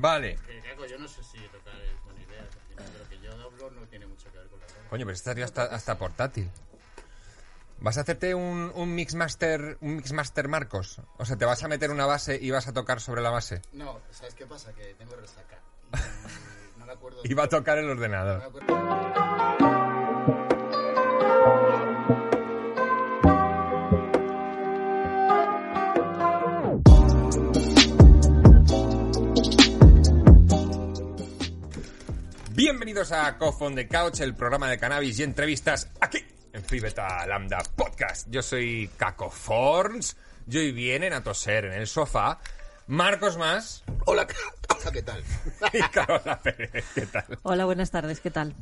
Caco, yo no sé si tocar es buena idea. porque Lo que yo doblo no tiene mucho que ver con la ropa. Coño, pero esta tío hasta, hasta portátil. ¿Vas a hacerte un, un Mixmaster un Mixmaster Marcos? O sea, ¿te vas a meter una base y vas a tocar sobre la base? No, ¿sabes qué pasa? Que tengo resaca. Y no me acuerdo. Y va a tocar el no me ordenador. acuerdo. Bienvenidos a Cough on the Couch, el programa de cannabis y entrevistas aquí en Phi Beta Lambda Podcast. Yo soy Caco Forns. Yo hoy vienen a toser en el sofá Marcos Más Hola, hola, ¿qué tal? y Carola Pérez. ¿Qué tal? Hola, buenas tardes, ¿qué tal?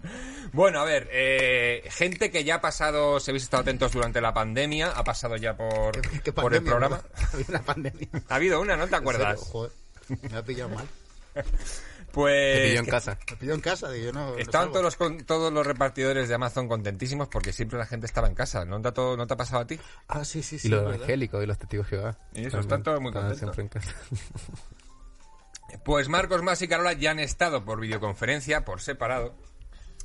Bueno, a ver, eh, gente que ya ha pasado, si habéis estado atentos durante la pandemia, ha pasado ya por, ¿Qué por el programa. no? Había una pandemia. Ha habido una, ¿no te acuerdas? ¿En serio? Joder, me ha pillado mal. Pues en casa. Me pilló en casa, digo, no. estaban todos los, con- todos los repartidores de Amazon contentísimos porque siempre la gente estaba en casa. ¿No te ha, todo- no te ha pasado a ti? Ah, sí, sí, sí. Y los evangélicos y los testigos de Jehová. Y eso, están todos muy contentos. siempre en casa. Pues Marcos Más y Carola ya han estado por videoconferencia, por separado,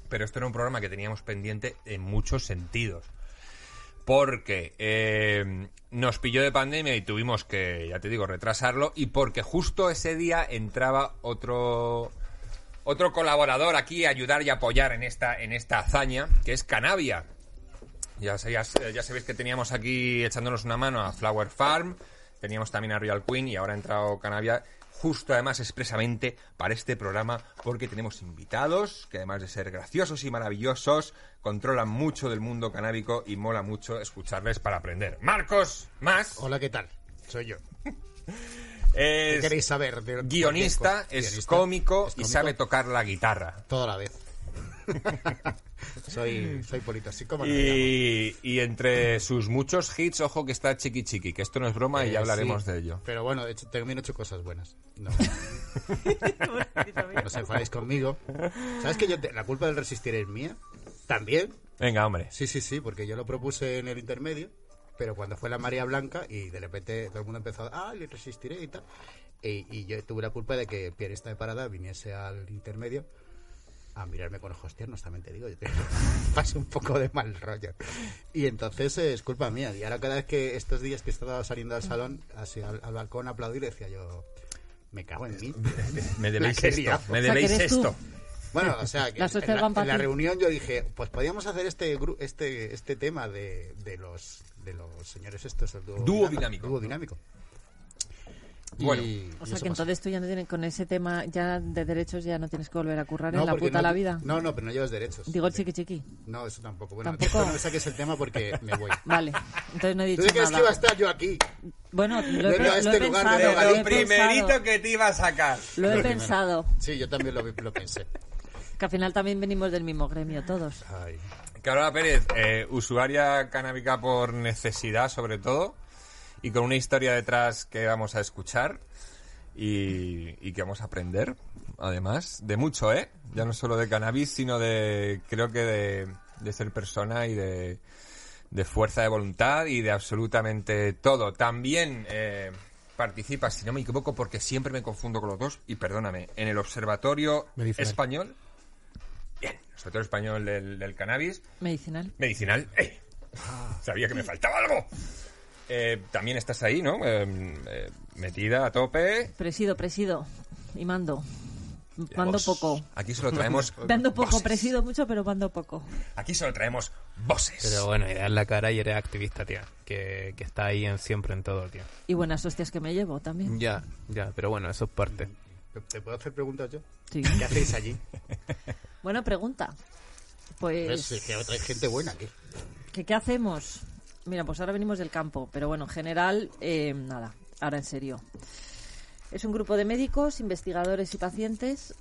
pero esto era un programa que teníamos pendiente en muchos sentidos. Porque eh, nos pilló de pandemia y tuvimos que, ya te digo, retrasarlo, y porque justo ese día entraba otro otro colaborador aquí a ayudar y apoyar en esta, en esta hazaña, que es Canavia. Ya, ya sabéis que teníamos aquí echándonos una mano a Flower Farm, teníamos también a Real Queen y ahora ha entrado Canavia justo además expresamente para este programa porque tenemos invitados que además de ser graciosos y maravillosos controlan mucho del mundo canábico y mola mucho escucharles para aprender. Marcos, más, Hola, ¿qué tal? Soy yo. ¿Qué queréis saber? de guionista, es Guionista, cómico es y sabe tocar la guitarra. Toda la vez. soy, soy politóxico. me llamo. Y, y entre sus muchos hits, ojo que está Chiqui Chiqui, que esto no es broma y Eh, ya hablaremos sí, de ello. Pero bueno, he hecho, también he hecho cosas buenas. No, no os enfadéis conmigo. ¿Sabes que yo te- la culpa del resistir es mía? También. Venga, hombre. Sí, sí, sí, porque yo lo propuse en el intermedio, pero cuando fue la María Blanca y de repente todo el mundo empezó, ah, le resistiré y tal. Y, y yo tuve la culpa de que el pianista de parada viniese al intermedio a mirarme con ojos tiernos, también te digo. Yo te- pasé un poco de mal rollo. Y entonces eh, es culpa mía. Y ahora cada vez que estos días que estaba saliendo al salón, así al, al balcón a aplaudir, decía yo, me cago en mí. Me debéis esto. Me O sea, debéis eres tú. esto. Bueno, o sea, que en, la, en la reunión yo dije, pues podíamos hacer este gru- este este tema de, de los de los señores estos, el dúo, Dúo dinámico. Dúo dinámico. Bueno. y O sea que entonces tú ya no tienes, con ese tema ya de derechos ya no tienes que volver a currar No, en la puta no- la vida. No, no, pero no llevas derechos. Digo el chiqui chiqui. No, eso tampoco. Bueno, ¿Tampoco? no me saques el tema porque me voy. Vale, entonces no he ¿Tú dicho crees que iba a estar yo aquí? Bueno, lo he, Vengo a pe- lo he este lugar pensado, Lo lo he Lo primerito pensado. que te iba a sacar. Lo he Lo primero. pensado. Sí, yo también lo, lo pensé. Que al final también venimos del mismo gremio todos. Ay. Carola Pérez, eh, usuaria canábica por necesidad sobre todo, y con una historia detrás que vamos a escuchar y, y que vamos a aprender, además, de mucho, ¿eh? Ya no solo de cannabis, sino de, creo que de, de ser persona y de, de fuerza de voluntad y de absolutamente todo. También eh, participa, si no me equivoco, porque siempre me confundo con los dos, y perdóname, en el Observatorio Medicinal. Español. Bien, el Observatorio Español del, del Cannabis. Medicinal. Medicinal. ¡Ey! Sabía que me faltaba algo. Eh, también estás ahí, ¿no? Eh, eh, metida a tope. Presido, presido. Y mando. Mando Vos. poco. Aquí solo traemos. Dando poco, presido mucho, pero mando poco. Aquí solo traemos voces. Pero bueno, y das la cara y eres activista, tía. Que, que está ahí en siempre en todo, tío. Y buenas hostias que me llevo también. Ya, ya, pero bueno, eso es parte. ¿Te- ¿Te puedo hacer preguntas yo? Sí. ¿Qué hacéis allí? Buena pregunta. Pues, Pues, es que hay gente buena aquí. ¿qué, ¿qué hacemos? Mira, pues ahora venimos del campo, pero bueno, en general, eh, nada, ahora en serio. Es un grupo de médicos, investigadores y pacientes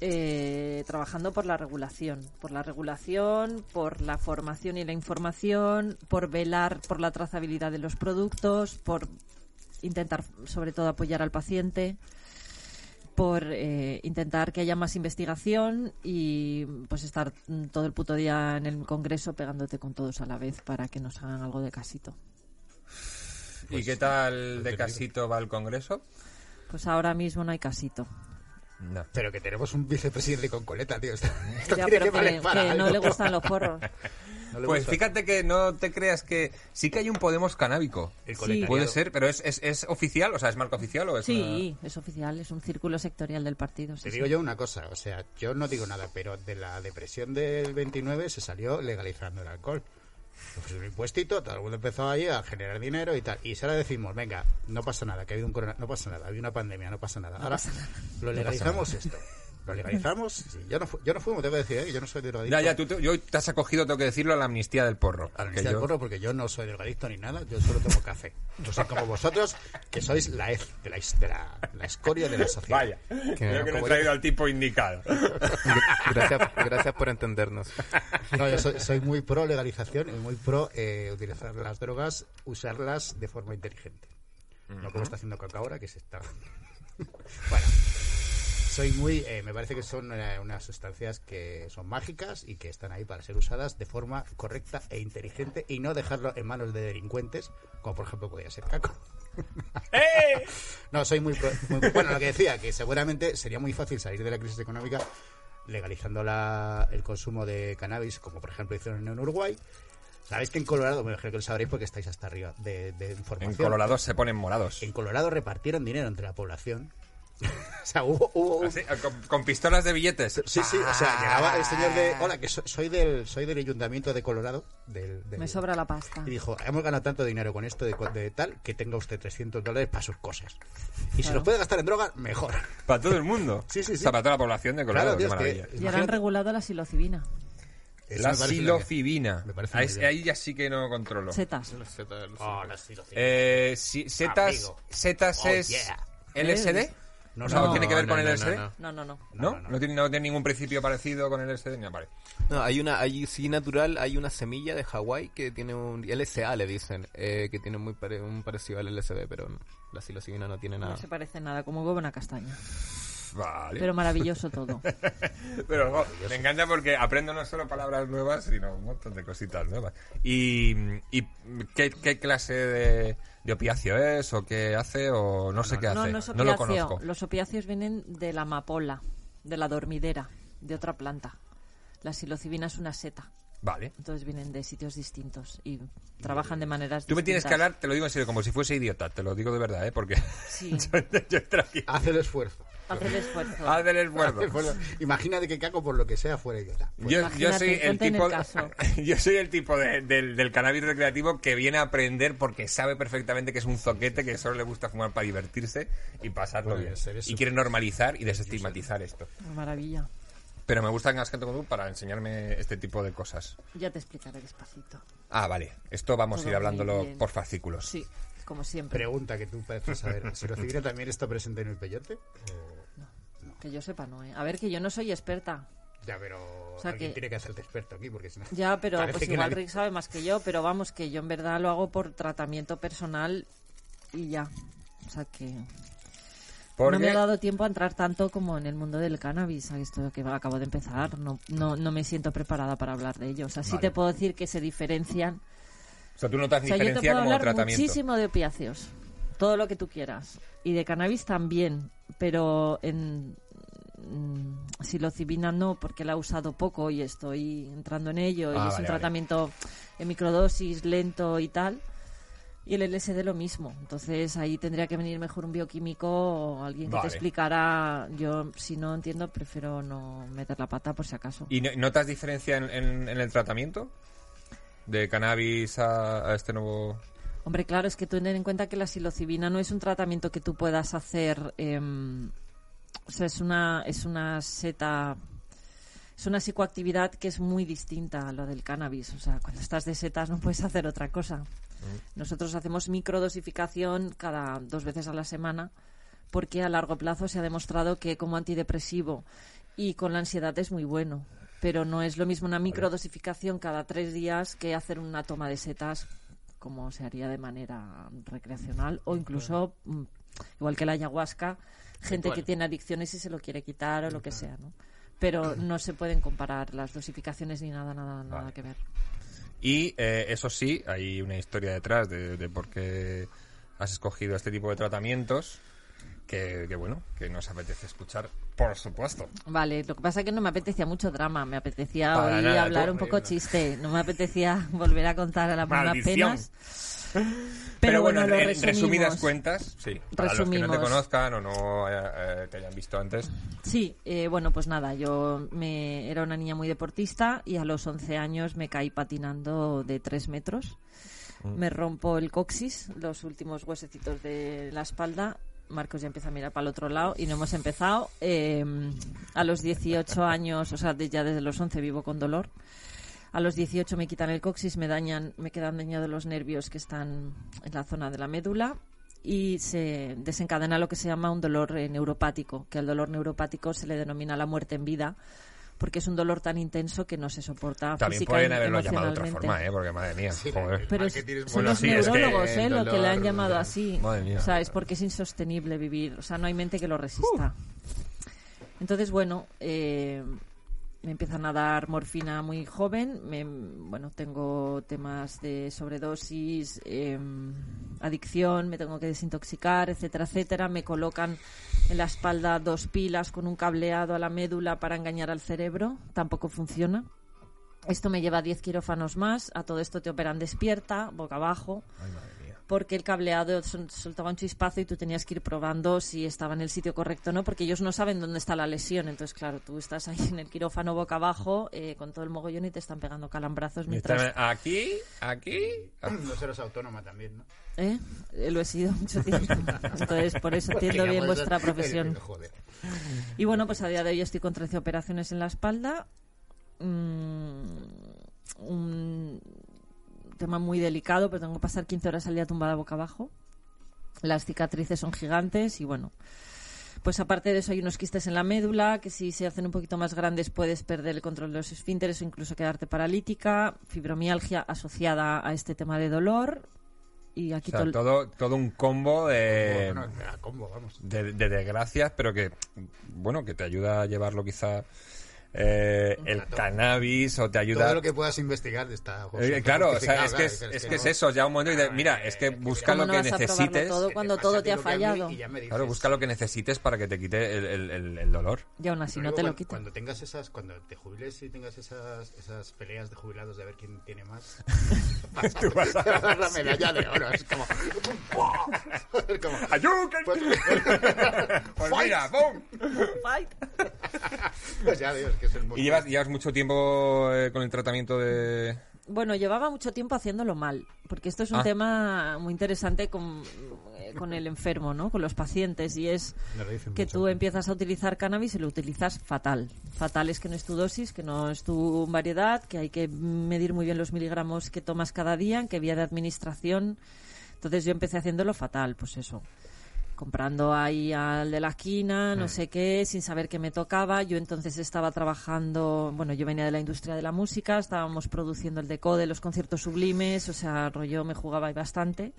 eh, trabajando por la regulación, por la regulación, por la formación y la información, por velar por la trazabilidad de los productos, por intentar sobre todo apoyar al paciente por eh, intentar que haya más investigación y pues estar todo el puto día en el congreso pegándote con todos a la vez para que nos hagan algo de casito. ¿Y qué tal de casito va el Congreso? Pues ahora mismo no hay casito. No. Pero que tenemos un vicepresidente con coleta, tío. Esto, esto Ya, tiene pero valer que, para que no le gustan los porros. No Pues gusta. fíjate que no te creas que sí que hay un Podemos canábico. El Sí. Puede ser, pero es, es, es oficial, o sea, es marca oficial o es Sí, es oficial, es un círculo sectorial del partido. sí, Te sí. digo yo una cosa, o sea, yo no digo nada, pero de la depresión del 29 se salió legalizando el alcohol. Pues un impuestito, todo el mundo empezó ahí a generar dinero y tal. Y ahora decimos, venga, no pasa nada, que ha habido un corona, no pasa nada, ha habido una pandemia, no pasa nada. ahora lo legalizamos esto. Lo legalizamos. sí, yo, no yo no fumo, tengo que decir, ¿eh? yo no soy drogadicto. Ya, ya, tú, tú- yo te has acogido, tengo que decirlo, a la amnistía del porro. A la Que amnistía del yo- porro, porque yo no soy drogadicto ni nada, yo solo tomo café. No soy como vosotros, que sois la, hez de la, de la, la escoria de la sociedad. Vaya, creo que no he traído al tipo indicado. Gracias, gracias por entendernos. No, yo soy, soy muy pro legalización y muy pro eh, utilizar las drogas, usarlas de forma inteligente. No como está haciendo Coca ahora, que se está... bueno, soy muy... eh, me parece que son eh, unas sustancias que son mágicas y que están ahí para ser usadas de forma correcta e inteligente y no dejarlo en manos de delincuentes, como por ejemplo podría ser Caco. No, soy muy, pro- muy- Bueno, lo que decía, que seguramente sería muy fácil salir de la crisis económica legalizando la- el consumo de cannabis, como por ejemplo hicieron en Uruguay. Sabéis que en Colorado, me imagino que lo sabréis porque estáis hasta arriba de, de información. En Colorado se ponen morados. En Colorado repartieron dinero entre la población. o sea, hubo... hubo un- Así, con, con pistolas de billetes. Sí, sí, o sea, llegaba el señor de... Hola, que so- soy del, soy del ayuntamiento de Colorado. Del, del- Me sobra la pasta. y dijo, hemos ganado tanto dinero con esto de, de tal que tenga usted 300 dólares para sus cosas. Y si Claro. los puede gastar en droga, mejor. Para todo el mundo. Sí, sí, sí. O sea, para toda la población de Colorado. Claro, es que- maravilla. Y ahora han regulado la silocibina. Eso La silofibina. ahí, ya sí que no controlo. Setas. Oh, la silofibina. Eh, si- setas, Amigo. setas Oh, es yeah. LSD. No, o sea, no, ¿tiene que ver no, con el no, LSD? no. No, no, no. ¿No? No, no, ¿No tiene, no tiene ningún principio parecido con el LSD? No, vale. No, hay una, hay sí natural, hay una semilla de Hawái que tiene un LSA le dicen, eh, que tiene muy pare- un parecido al LSD, pero la psilocibina no tiene nada. No se parece nada, como huevo en una castaña. Vale. Pero maravilloso todo. Pero me encanta porque aprendo no solo palabras nuevas, sino un montón de cositas nuevas. ¿Y, y qué, qué clase de, de opiáceo es? ¿O qué hace? ¿O no sé qué hace? No, no es lo opiáceo. conozco. Los opiáceos vienen de la amapola, de la dormidera, de otra planta. La psilocibina es una seta. Vale. Entonces vienen de sitios distintos y trabajan de maneras Tú me tienes que hablar, te lo digo en serio, como si fuese idiota. Te lo digo de verdad, ¿eh? Porque Sí. yo, yo. Hace el esfuerzo. Haz el esfuerzo. Haz el esfuerzo. Imagínate que Caco, por lo que sea, fuera idiota. Yo, yo soy el tipo el caso. yo soy el tipo de- del, del cannabis recreativo que viene a aprender porque sabe perfectamente que es un zoquete que solo le gusta fumar para divertirse y pasarlo Pues bien y quiere normalizar y desestigmatizar esto Maravilla. pero me gusta que hagas gente como tú para enseñarme este tipo de cosas Ya te explicaré despacito. ah vale esto vamos Todo a ir hablándolo por fascículos Sí, como siempre. Pregunta que tú pareces saber. ¿Silocibina también está presente en el peyote? O- Que yo sepa, no, ¿eh? A ver, que yo no soy experta. Ya, pero sea alguien que- tiene que hacerte experto aquí, porque si no... Ya, pero Parece pues igual nadie- Rick sabe más que yo, pero vamos, que yo en verdad lo hago por tratamiento personal y ya. O sea que no porque me ha dado tiempo a entrar tanto como en el mundo del cannabis, a esto que acabo de empezar. No, no, no me siento preparada para hablar de ello. O sea, sí Vale. te puedo decir que se diferencian. O sea tú notas O sea, yo te diferencia puedo como hablar tratamiento muchísimo de opiáceos, todo lo que tú quieras. Y de cannabis también, pero en mm, psilocibina no, porque la he usado poco y estoy entrando en ello. y Ah, es vale, un vale. tratamiento en microdosis, lento y tal. Y el LSD lo mismo. Entonces ahí tendría que venir mejor un bioquímico o alguien que Vale. te explicara. Yo, si no entiendo, prefiero no meter la pata por si acaso. y no- notas diferencia en, en- en el tratamiento de cannabis a, a este nuevo Hombre, claro, es que tú ten en cuenta que la psilocibina no es un tratamiento que tú puedas hacer. em, o sea, es una, es una seta. Es una psicoactividad que es muy distinta a lo del cannabis. O sea, cuando estás de setas no puedes hacer otra cosa. Nosotros hacemos microdosificación cada dos veces a la semana porque a largo plazo se ha demostrado que como antidepresivo y con la ansiedad es muy bueno. Pero no es lo mismo una microdosificación cada tres días que hacer una toma de setas como se haría de manera recreacional o incluso, mm, igual que la ayahuasca, gente que tiene adicciones y se lo quiere quitar o lo que sea, ¿no? Pero no se pueden comparar las dosificaciones ni nada, nada, nada Vale. que ver. Y eh, eso sí, hay una historia detrás de, de por qué has escogido este tipo de tratamientos que, que, bueno, que nos apetece escuchar, por supuesto. Vale, lo que pasa es que no me apetecía mucho drama, me apetecía Para hoy nada, hablar un poco chiste, no me apetecía volver a contar a las mismas penas. Pero, bueno, lo en resumimos. resumidas cuentas, sí. Para los que no te Resumimos. conozcan o no eh, eh, te hayan visto antes, Sí, eh, bueno, pues nada, yo me, era una niña muy deportista y a los 11 años me caí patinando de 3 metros. Me rompo el coxis, los últimos huesecitos de la espalda. Marcos ya empieza a mirar para el otro lado y no hemos empezado. Eh, a los 18 años, o sea, ya desde los 11 vivo con dolor. A los 18 me quitan el coxis, me dañan, me quedan dañados los nervios que están en la zona de la médula y se desencadena lo que se llama un dolor neuropático, que al dolor neuropático se le denomina la muerte en vida, porque es un dolor tan intenso que no se soporta también física pueden haberlo llamado de otra forma, ¿eh? Porque madre mía, joder. Pero es- son los sí, es que neurólogos, ¿eh? Lo que le han llamado así. Madre mía. O sea, es porque es insostenible vivir. O sea, no hay mente que lo resista. Entonces, bueno, eh, me empiezan a dar morfina muy joven. Me- bueno, tengo temas de sobredosis, eh, adicción, me tengo que desintoxicar, etcétera, etcétera. Me colocan en la espalda dos pilas con un cableado a la médula para engañar al cerebro. Tampoco funciona. Esto me lleva a 10 quirófanos más. A todo esto te operan despierta, boca abajo porque el cableado sol- soltaba un chispazo y tú tenías que ir probando si estaba en el sitio correcto o no, porque ellos no saben dónde está la lesión. Entonces, claro, tú estás ahí en el quirófano boca abajo eh, con todo el mogollón y te están pegando calambrazos mientras... Aquí, aquí. No serás autónoma también, ¿no? ¿Eh? Eh, Lo he sido mucho tiempo. Entonces, por eso entiendo bien vuestra profesión. Y bueno, pues a día de hoy estoy con 13 operaciones en la espalda. Mm, un tema muy delicado, pero tengo que pasar 15 horas al día tumbada boca abajo. Las cicatrices son gigantes y bueno. Pues aparte de eso hay unos quistes en la médula que si se hacen un poquito más grandes puedes perder el control de los esfínteres o incluso quedarte paralítica, fibromialgia asociada a este tema de dolor y O aquí sea, todo- todo, todo un combo de, Bueno, combo, vamos. de, de desgracias, pero que, bueno, que te ayuda a llevarlo quizá eh, el cannabis o te ayuda... Todo lo que puedas investigar de esta Eh, claro, o sea, es que es, es que es eso, ya un momento y dices, mira, es que busca ¿Cómo lo no que vas a probarlo necesites. todo cuando todo te ha fallado? Claro, busca lo que necesites para que te quite el, el- el- el dolor. y aún así no te lo quitan. Cuando tengas esas, cuando te jubiles y tengas esas, esas peleas de jubilados de ver quién tiene más, Tú vas a- te vas a dar la medalla de oro. Es como. como pues, Pues mira, ¡pum! pues ya Dios, que es el Y llevas, llevas mucho tiempo eh, con el tratamiento de... Bueno, llevaba mucho tiempo haciéndolo mal, porque esto es un Ah. tema muy interesante con, eh, con el enfermo, ¿no? Con los pacientes, y es que mucho. tú empiezas a utilizar cannabis y lo utilizas fatal. Fatal es que no es tu dosis, que no es tu variedad, que hay que medir muy bien los miligramos que tomas cada día, en qué vía de administración. Entonces yo empecé haciéndolo fatal, pues eso. Comprando ahí al de la esquina, no sé qué, sin saber qué me tocaba. Yo entonces estaba trabajando, bueno, yo venía de la industria de la música, estábamos produciendo el decode, los conciertos sublimes, o sea, rollo me jugaba ahí bastante.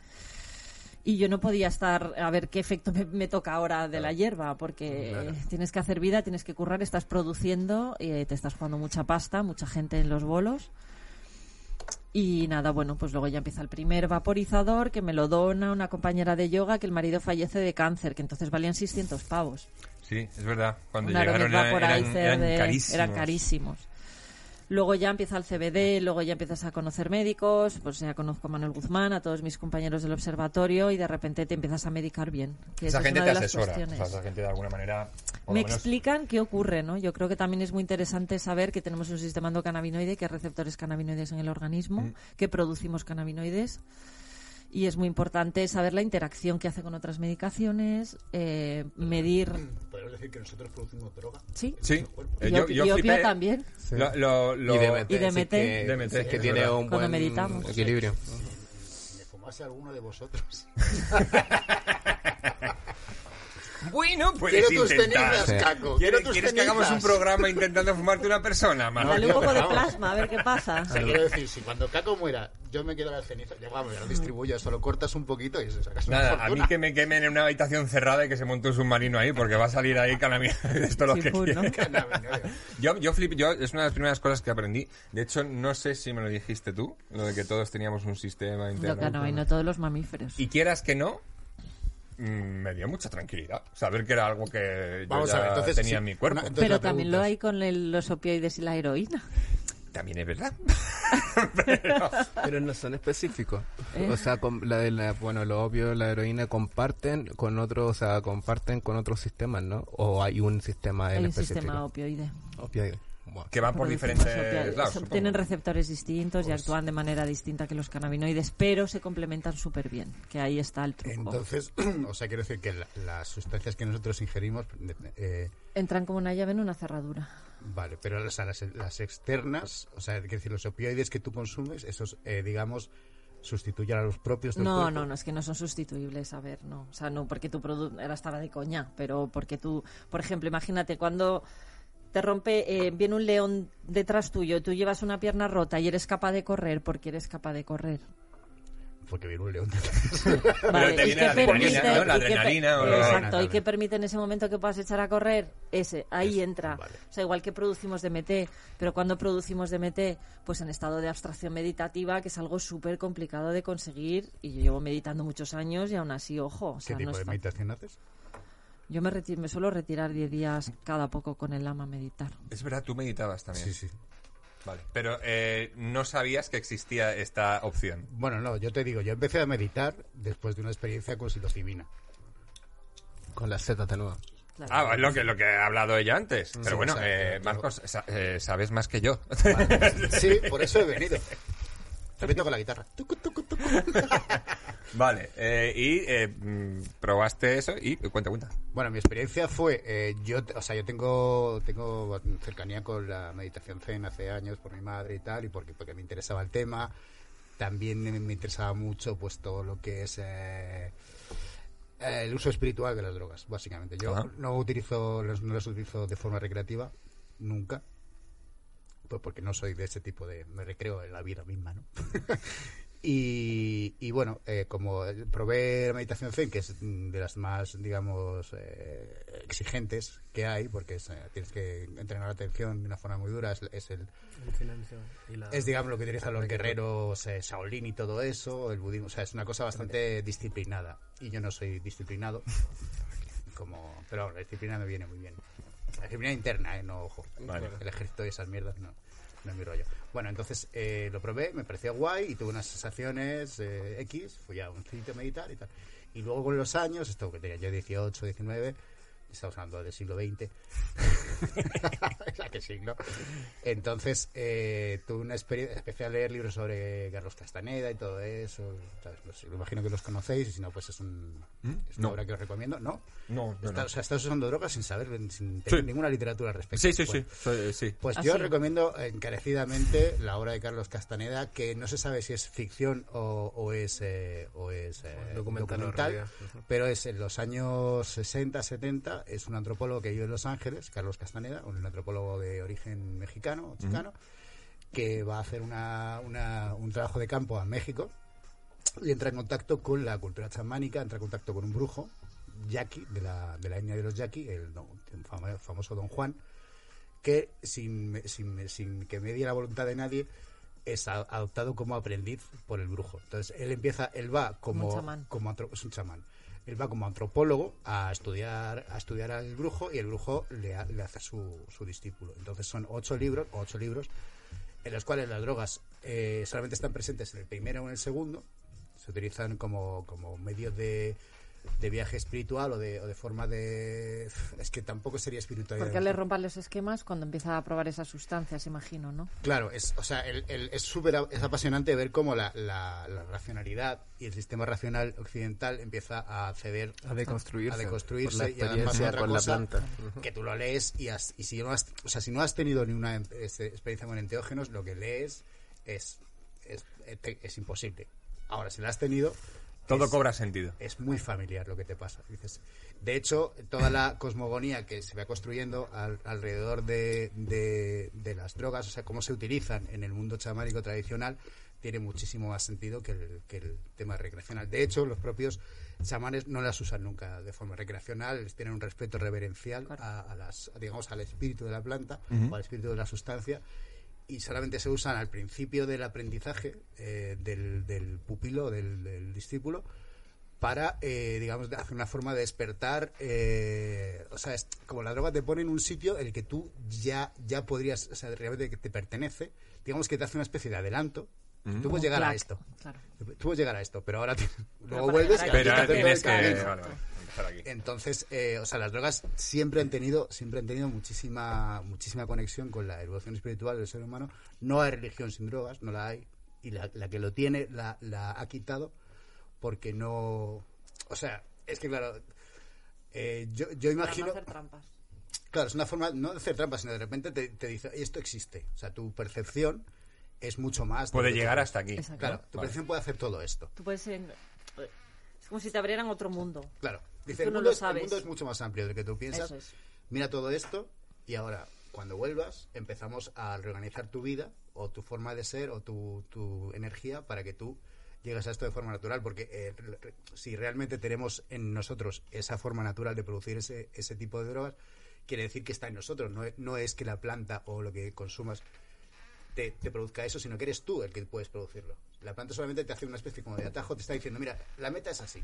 Y yo no podía estar a ver qué efecto me, me toca ahora de la hierba, porque tienes que hacer vida, tienes que currar, estás produciendo, eh, te estás jugando mucha pasta, mucha gente en los bolos. Y nada, bueno, pues luego ya empieza el primer vaporizador que me lo dona una compañera de yoga que el marido fallece de cáncer, que entonces valían 600 pavos. Sí, es verdad. Cuando llegaron eran, eran, Vaporizer eran de- carísimos. eran carísimos. Luego ya empieza el CBD, luego ya empiezas a conocer médicos, pues ya conozco a Manuel Guzmán, a todos mis compañeros del observatorio y de repente te empiezas a medicar bien. Que Esa es gente una te de las asesora. O cuestiones. sea, esa gente de alguna manera... Me menos- explican qué ocurre, ¿no? Yo creo que también es muy interesante saber que tenemos un sistema endocannabinoide, que hay receptores cannabinoides en el organismo, Mm. que producimos cannabinoides. Y es muy importante saber la interacción que hace con otras medicaciones, eh, medir... Podemos decir que nosotros producimos droga. Sí, Sí. Eh, y, yo, yo y opio flipé. también. Lo, lo- lo- Y DMT, Y sí DMT. que, DMT, sí que es tiene un Cuando buen meditamos. equilibrio. Me fumase alguno de vosotros. bueno, puedes Quiero tus intentar. cenizas, Sí. Caco. ¿Quieres, Quiero tus quieres que hagamos un cenizas. programa intentando fumarte una persona? Dale un poco de plasma, a ver qué pasa. O sea, quiero decir, si cuando Caco muera, yo me quedo las cenizas, yo vamos, lo distribuyo, solo cortas un poquito y se sacas una Nada, a fortuna. mí que me quemen en una habitación cerrada y que se monte un submarino ahí, porque va a salir ahí canami esto lo Sí, que full, ¿no? quiere. Cannabinoide. Yo, yo flip, yo, es una de las primeras cosas que aprendí. De hecho, no sé si me lo dijiste tú, lo de que todos teníamos un sistema Lo interno. que no, y no todos los mamíferos. Y quieras que no, me dio mucha tranquilidad. Saber que era algo que yo Vamos ya a ver, entonces, tenía sí, en mi cuerpo. entonces Pero también lo hay con el- los opioides y la heroína. También es verdad. Pero no son específicos. ¿Eh? O sea, con la de la, bueno, los opios, la heroína comparten con otros, o sea, comparten con otros sistemas, ¿no? O hay un sistema en Hay un específico. sistema opioide. Opioide. Que van por diferentes lados. Supongo. Tienen receptores distintos y actúan de manera distinta que los cannabinoides, pero se complementan súper bien. Que ahí está el truco. Entonces, o sea, quiero decir que la- las sustancias que nosotros ingerimos, eh, Entran como una llave en una cerradura. vale, pero o sea, las, las externas, o sea, quiero decir, los opioides que tú consumes, esos, eh, digamos, sustituyen a los propios del No, cuerpo. no, no, es que no son sustituibles, a ver, no. O sea, no porque tu producto, era estaba de coña, pero porque tú, por ejemplo, imagínate cuando te rompe, eh, viene un león detrás tuyo, tú llevas una pierna rota y eres capaz de correr porque eres capaz de correr. Porque viene un león. Vale, te ¿y viene qué la adrenalina, permite- ¿no? La y qué pe- adrenalina o la- Exacto, ¿y qué permite en ese momento que puedas echar a correr? Ese, ahí entra. vale. O sea, igual que producimos DMT, pero cuando producimos DMT, pues en estado de abstracción meditativa, que es algo súper complicado de conseguir, y yo llevo meditando muchos años y aún así, ojo, o ¿Qué tipo no de meditación haces? Yo me, reti- me suelo retirar 10 días cada poco con el lama a meditar. Es verdad, tú meditabas también. Sí, sí. Vale. Pero eh, no sabías que existía esta opción. Bueno, no, yo te digo, yo empecé a meditar después de una experiencia con psilocibina. Con la Z nueva. Claro. Ah, es lo que, lo que ha hablado ella antes. Pero bueno, o sea, eh, Marcos, sa- eh, sabes más que yo. Sí, por eso he venido. También toco la guitarra. Tucu, tucu, tucu. vale, eh, y eh, mm, probaste eso y cuenta, cuenta. Bueno, mi experiencia fue, eh, yo, o sea, yo tengo, tengo cercanía con la meditación zen hace años por mi madre y tal, y porque, porque me interesaba el tema. También me, interesaba mucho, pues, todo lo que es eh, eh, el uso espiritual de las drogas, básicamente. Yo Ajá. no utilizo, no las utilizo de forma recreativa, nunca. Pues porque no soy de ese tipo de... Me recreo en la vida misma, ¿no? Y, y bueno, eh, como probé la meditación Zen, que es de las más, digamos, eh, exigentes que hay, porque es, eh, tienes que entrenar la atención de una forma muy dura, es, es el, es digamos lo que utilizan los guerreros eh, Shaolin y todo eso, el budismo, o sea, es una cosa bastante disciplinada. Y yo no soy disciplinado, como, pero bueno, la disciplina me viene muy bien. La disciplina interna, eh, no, ojo. Vale. El ejército y esas mierdas, no. No es mi rollo. Bueno, entonces eh, lo probé, me pareció guay y tuve unas sensaciones eh, X. Fui a un sitio a meditar y tal. Y luego con los años, esto que tenía yo 18, 19, estamos hablando del siglo XX. ¿qué siglo? Entonces eh, tuve una experiencia, empecé a leer libros sobre Carlos Castaneda y todo eso. ¿sabes? Pues, me imagino que los conocéis y si no, pues es, un, es una No. obra que os recomiendo. ¿No? No, no, Está- no. O sea, estás usando drogas sin saber, sin tener Sí. ninguna literatura al respecto. Sí, sí, Bueno, sí, pues ¿Ah, yo recomiendo encarecidamente la obra de Carlos Castaneda, que no se sabe si es ficción o, o es, eh, o es eh, Documental pero es en los años 60, 70, es un antropólogo que vive en Los Ángeles, Carlos Castaneda, un antropólogo de origen mexicano, chicano, que va a hacer una- una- un trabajo de campo a México y entra en contacto con la cultura chamánica, entra en contacto con un brujo, Yaqui, de la, de la etnia de los Yaqui, el, famo- famoso Don Juan, que sin, sin, sin que medie la voluntad de nadie es adoptado como aprendiz por el brujo. Entonces él empieza, él va como, Como un chamán. como antro- es un chamán. Él va como antropólogo a estudiar a estudiar al brujo y el brujo le, ha- le hace su, su discípulo. Entonces son ocho libros, ocho libros en los cuales las drogas eh, solamente están presentes en el primero o en el segundo. Se utilizan como, como medios de, de viaje espiritual o de, o de forma de... Es que tampoco sería espiritualidad. Porque le rompan los esquemas cuando empieza a probar esas sustancias, imagino, ¿no? Claro, es, o sea, el- el- es súper a- es apasionante ver cómo la, la- la racionalidad y el sistema racional occidental empieza a ceder A deconstruirse. a deconstruirse por la y a dar paso a experiencia otra con la planta. Que tú lo lees y, has- y si no has, o sea, si no has tenido ninguna em- este, experiencia con enteógenos, lo que lees es, es, es, es imposible. Ahora, si la has tenido, Todo es- cobra sentido. es muy familiar lo que te pasa. Dices, de hecho, toda la cosmogonía que se va construyendo al- alrededor de, de- de las drogas, o sea, cómo se utilizan en el mundo chamánico tradicional, tiene muchísimo más sentido que el, que el tema recreacional. De hecho, los propios chamanes no las usan nunca de forma recreacional, les tienen un respeto reverencial a, a las, digamos, al espíritu de la planta o al espíritu de la sustancia y solamente se usan al principio del aprendizaje eh, del, del pupilo, del, del discípulo, para, eh, digamos, de- hacer una forma de despertar. eh, o sea, es como la droga te pone en un sitio en el que tú ya, ya podrías, o sea, realmente que te pertenece, digamos que te hace una especie de adelanto. Tú puedes llegar a esto. Claro. Tú puedes llegar a esto, pero ahora te- luego vuelves Pero ahora tienes que... aquí. Entonces, eh, o sea, las drogas siempre han tenido, siempre han tenido muchísima, muchísima conexión con la evolución espiritual del ser humano. No hay religión sin drogas, no la hay. Y la, la que lo tiene la, la ha quitado porque no, o sea, es que claro, eh, yo, yo Para imagino, no hacer trampas. claro, es una forma no de hacer trampas, sino de repente te, te dice esto existe. O sea, tu percepción es mucho más. de Puede llegar hasta aquí. Exacto. Claro, tu Vale. percepción puede hacer todo esto. Tú puedes en- Es como si te abrieran otro mundo. Claro. Dice, no el, mundo lo es, el sabes. mundo es mucho más amplio del que tú piensas. Es. Mira todo esto y ahora, cuando vuelvas, empezamos a reorganizar tu vida o tu forma de ser o tu, tu energía para que tú llegues a esto de forma natural. Porque eh, re- si realmente tenemos en nosotros esa forma natural de producir ese, ese tipo de drogas, quiere decir que está en nosotros. No es, no es que la planta o lo que consumas te, te produzca eso, sino que eres tú el que puedes producirlo. La planta solamente te hace una especie como de atajo, te está diciendo, mira, la meta es así.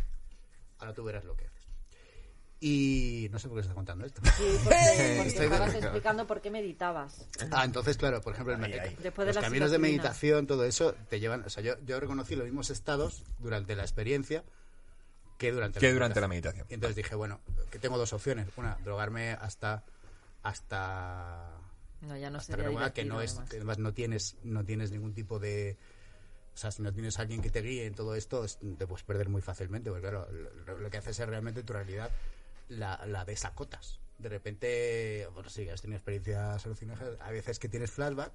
Ahora tú verás lo que haces. Y no sé por qué estás contando esto. Sí, porque, porque Estoy estabas explicando por qué meditabas. Ah, entonces, claro, por ejemplo, el Ahí, ahí. Después de los la caminos de meditación, todo eso, te llevan. O sea, yo, yo reconocí los mismos estados durante la experiencia que durante Que durante la meditación. Y entonces dije, bueno, que tengo dos opciones. Una, drogarme hasta. hasta. No, ya no hasta que no es. además. que además no tienes, no tienes ningún tipo de. O sea, si no tienes a alguien que te guíe en todo esto, es- te puedes perder muy fácilmente. Porque, claro, lo, lo que haces es realmente tu realidad la, la desacotas. De repente, bueno, sí, has tenido experiencias alucinógenas. A veces que tienes flashback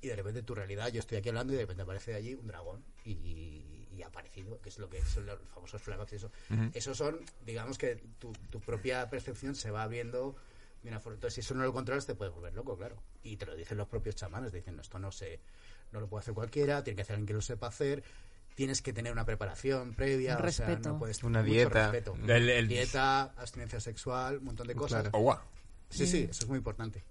y de repente tu realidad, yo estoy aquí hablando y de repente aparece allí un dragón y, y ha aparecido, que es lo que son los famosos flashbacks. y Eso. Esos son, digamos que tu, tu propia percepción se va viendo de una forma. Entonces, si eso no lo controlas, te puedes volver loco, claro. Y te lo dicen los propios chamanes, te dicen, no, esto no se, no lo puede hacer cualquiera, tiene que hacer alguien que lo sepa hacer. Tienes que tener una preparación previa, Un o sea, respeto. no puedes Una mucho dieta. respeto. El- el- Dieta, abstinencia sexual, un montón de cosas. Claro. Oh, guau. Sí, sí, eso es muy importante.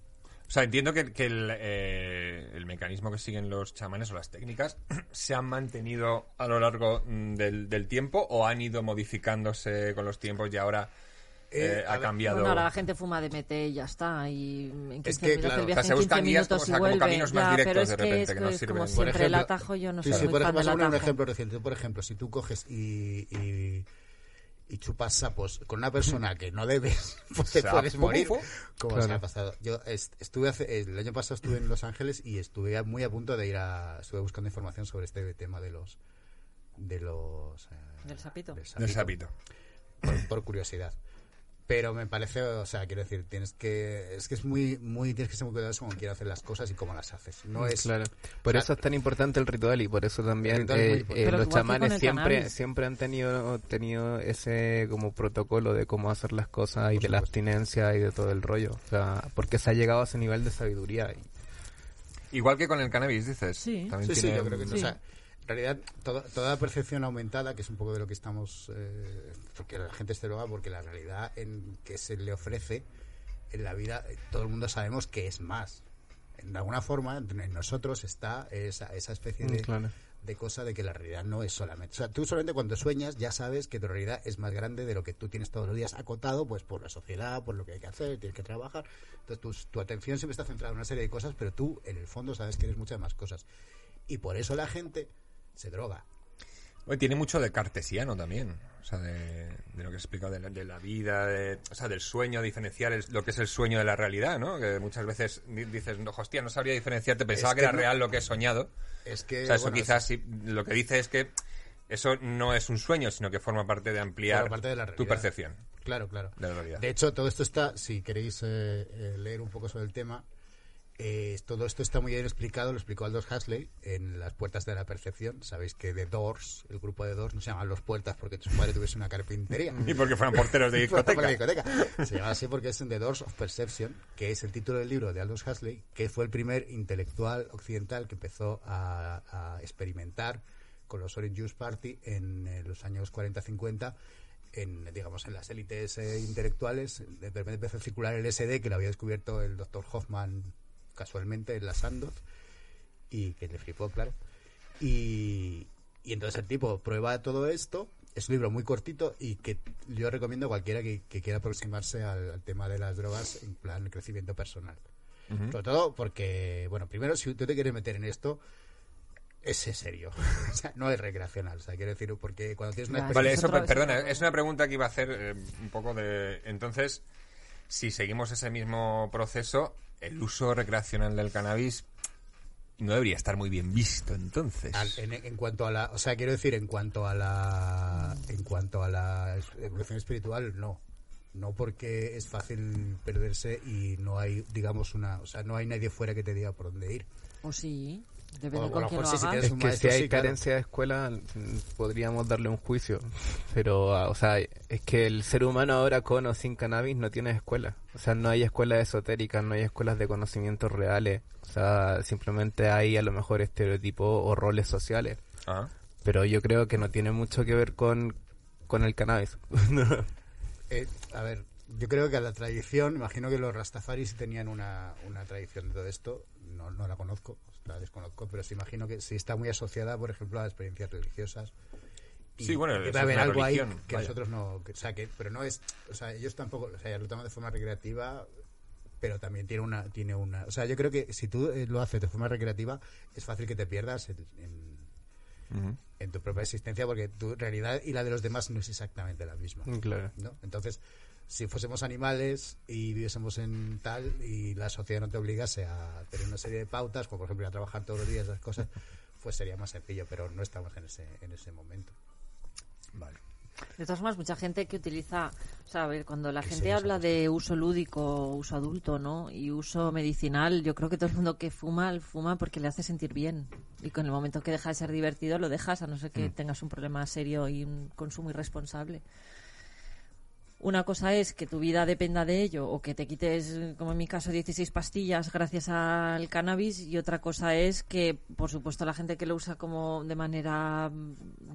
O sea, entiendo que, que el, eh, el mecanismo que siguen los chamanes o las técnicas se han mantenido a lo largo mm, del, del tiempo o han ido modificándose con los tiempos y ahora eh, Eh, ha ver, cambiado. Bueno, ahora la gente fuma DMT y ya está. Y en 15 Es que, claro, el o viaje sea, se en 15 buscan guías como- minutos o y sea, como vuelve. caminos más Ya, directos pero es de que repente es, que no es sirven. como Por siempre el atajo. Yo no sí, soy sí, muy por fan ejemplo, del un ejemplo reciente. Por ejemplo, si tú coges y, y, y chupas sapos con una persona que no debes, pues te puedes morir. Como Claro. se ha pasado. Yo est- estuve hace, el año pasado estuve en Los Ángeles y estuve muy a punto de ir a. Estuve buscando información sobre este tema de los. de los. eh, Del sapito. Del sapito. por, por curiosidad. Pero me parece, o sea, quiero decir, tienes que, es que es muy, muy, tienes que ser muy cuidadoso con quieres hacer las cosas y cómo las haces. No es, Claro. Por o sea, eso es tan importante el ritual y por eso también eh, eh, los chamanes siempre cannabis. siempre han tenido tenido ese como protocolo de cómo hacer las cosas y Por de la abstinencia y de todo el rollo. O sea, porque se ha llegado a ese nivel de sabiduría. y- Igual que con el cannabis, dices. Sí. También Sí, sí, yo creo que Sí. o sea, realidad toda, toda percepción aumentada, que es un poco de lo que estamos, eh, porque la gente se droga, porque la realidad en que se le ofrece en la vida, eh, todo el mundo sabemos que es más. En alguna forma, en nosotros está esa, esa especie de, Mm, claro. de cosa de que la realidad no es solamente. O sea, tú solamente cuando sueñas ya sabes que tu realidad es más grande de lo que tú tienes todos los días acotado, pues por la sociedad, por lo que hay que hacer, tienes que trabajar. Entonces tu, tu atención siempre está centrada en una serie de cosas, pero tú en el fondo sabes que eres muchas más cosas. Y por eso la gente se droga. Oye, tiene mucho de cartesiano también. O sea, de, de lo que he explicado de la, de la vida, de- o sea, del sueño, diferenciar el- lo que es el sueño de la realidad, ¿no? Que muchas veces di- dices, no, hostia, no sabría diferenciarte, pensaba Es que, que era no- real lo que he soñado. Es que O sea, eso bueno, quizás sí, lo que dice es que eso no es un sueño, sino que forma parte de ampliar parte de la tu percepción Claro, claro. de la realidad. De hecho, todo esto está, si queréis eh, eh, leer un poco sobre el tema, eh, todo esto está muy bien explicado, lo explicó Aldous Huxley en Las Puertas de la Percepción. Sabéis que The Doors, el grupo de Doors, no se llaman Los Puertas porque su padre tuviese una carpintería. Y porque fueran porteros de discoteca. discoteca. Se llama así porque es en The Doors of Perception, que es el título del libro de Aldous Huxley, que fue el primer intelectual occidental que empezó a, a experimentar con los Orange Juice Party en, eh, los años 40-50 en digamos en las élites eh, intelectuales de repente empezó a circular el SD que lo había descubierto el doctor Hoffman casualmente en la Sandoz y que le flipó claro y, y entonces el tipo prueba todo esto. Es un libro muy cortito y que yo recomiendo a cualquiera que, que quiera aproximarse al, al tema de las drogas en plan crecimiento personal. Sobre todo porque, bueno, primero, si tú te quieres meter en esto, es serio. o sea, no es recreacional. O sea, quiero decir, porque cuando tienes una. Vale, es eso, perdona, es una pregunta que iba a hacer eh, un poco de... Entonces, si seguimos ese mismo proceso, el uso recreacional del cannabis no debería estar muy bien visto, entonces. Al- en, en cuanto a la o sea quiero decir en cuanto a la en cuanto a la evolución espiritual no. No porque es fácil perderse y no hay digamos una o sea no hay nadie fuera que te diga por dónde ir. O sí, depende o a con quién lo mejor si tienes Es que si hay sí, claro. carencia de escuela, podríamos darle un juicio. Pero, ah, o sea, es que el ser humano ahora con o sin cannabis no tiene escuela. O sea, no hay escuelas esotéricas, no hay escuelas de conocimientos reales. O sea, simplemente hay a lo mejor estereotipos o roles sociales. Ajá. Pero yo creo que no tiene mucho que ver con, con el cannabis. Eh, a ver, yo creo que a la tradición, imagino que los rastafaris tenían una, una tradición de todo esto, no, no la conozco, la desconozco, pero sí imagino que sí está muy asociada, por ejemplo, a las experiencias religiosas. Y Sí, bueno, es haber algo ahí que vaya. nosotros no, que, o sea, que, pero no es, o sea, ellos tampoco, o sea, ya lo toman de forma recreativa, pero también tiene una, tiene una, o sea, yo creo que si tú eh, lo haces de forma recreativa, es fácil que te pierdas en- en, En tu propia existencia porque tu realidad y la de los demás no es exactamente la misma. claro. ¿no? Entonces, si fuésemos animales y viviésemos en tal y la sociedad no te obligase a tener una serie de pautas, como por ejemplo ir a trabajar todos los días, esas cosas, pues sería más sencillo, pero no estamos en ese, en ese momento. Vale. De todas formas, mucha gente que utiliza, o sea, a ver, cuando la gente habla de uso lúdico, uso adulto, ¿no? Y uso medicinal, yo creo que todo el mundo que fuma, fuma porque le hace sentir bien. Y con el momento que deja de ser divertido, lo dejas, a no ser que tengas un problema serio y un consumo irresponsable. Una cosa es que tu vida dependa de ello o que te quites, como en mi caso, 16 pastillas gracias al cannabis y otra cosa es que, por supuesto, la gente que lo usa como de manera,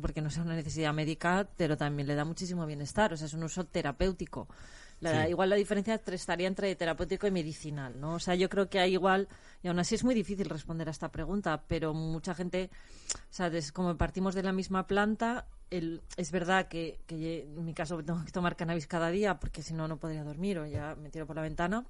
porque no sea una necesidad médica, pero también le da muchísimo bienestar, o sea, es un uso terapéutico. La- Igual la diferencia estaría entre terapéutico y medicinal, ¿no? O sea, yo creo que hay igual, y aún así es muy difícil responder a esta pregunta, pero mucha gente, o sea, des- como partimos de la misma planta, el, es verdad que, que en mi caso tengo que tomar cannabis cada día porque si no, no podría dormir o ya me tiro por la ventana.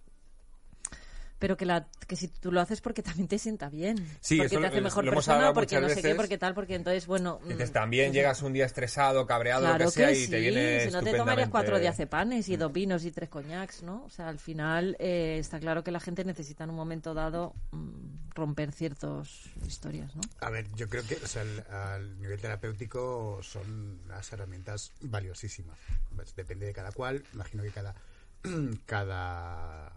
Pero que, la, que si tú lo haces porque también te sienta bien. Sí, porque eso te lo- hace mejor lo persona, porque no sé qué, porque tal, porque entonces, bueno. Dices, mm, también sí, llegas un día estresado, cabreado, Claro lo que sea, que y te sí, viene si no te tomarías cuatro diazepanes y dos vinos y tres coñacs, ¿no? O sea, al final eh, está claro que la gente necesita en un momento dado mm, romper ciertas historias, ¿no? A ver, yo creo que o sea, al, al nivel terapéutico son las herramientas valiosísimas. Pues depende de cada cual. Imagino que cada cada,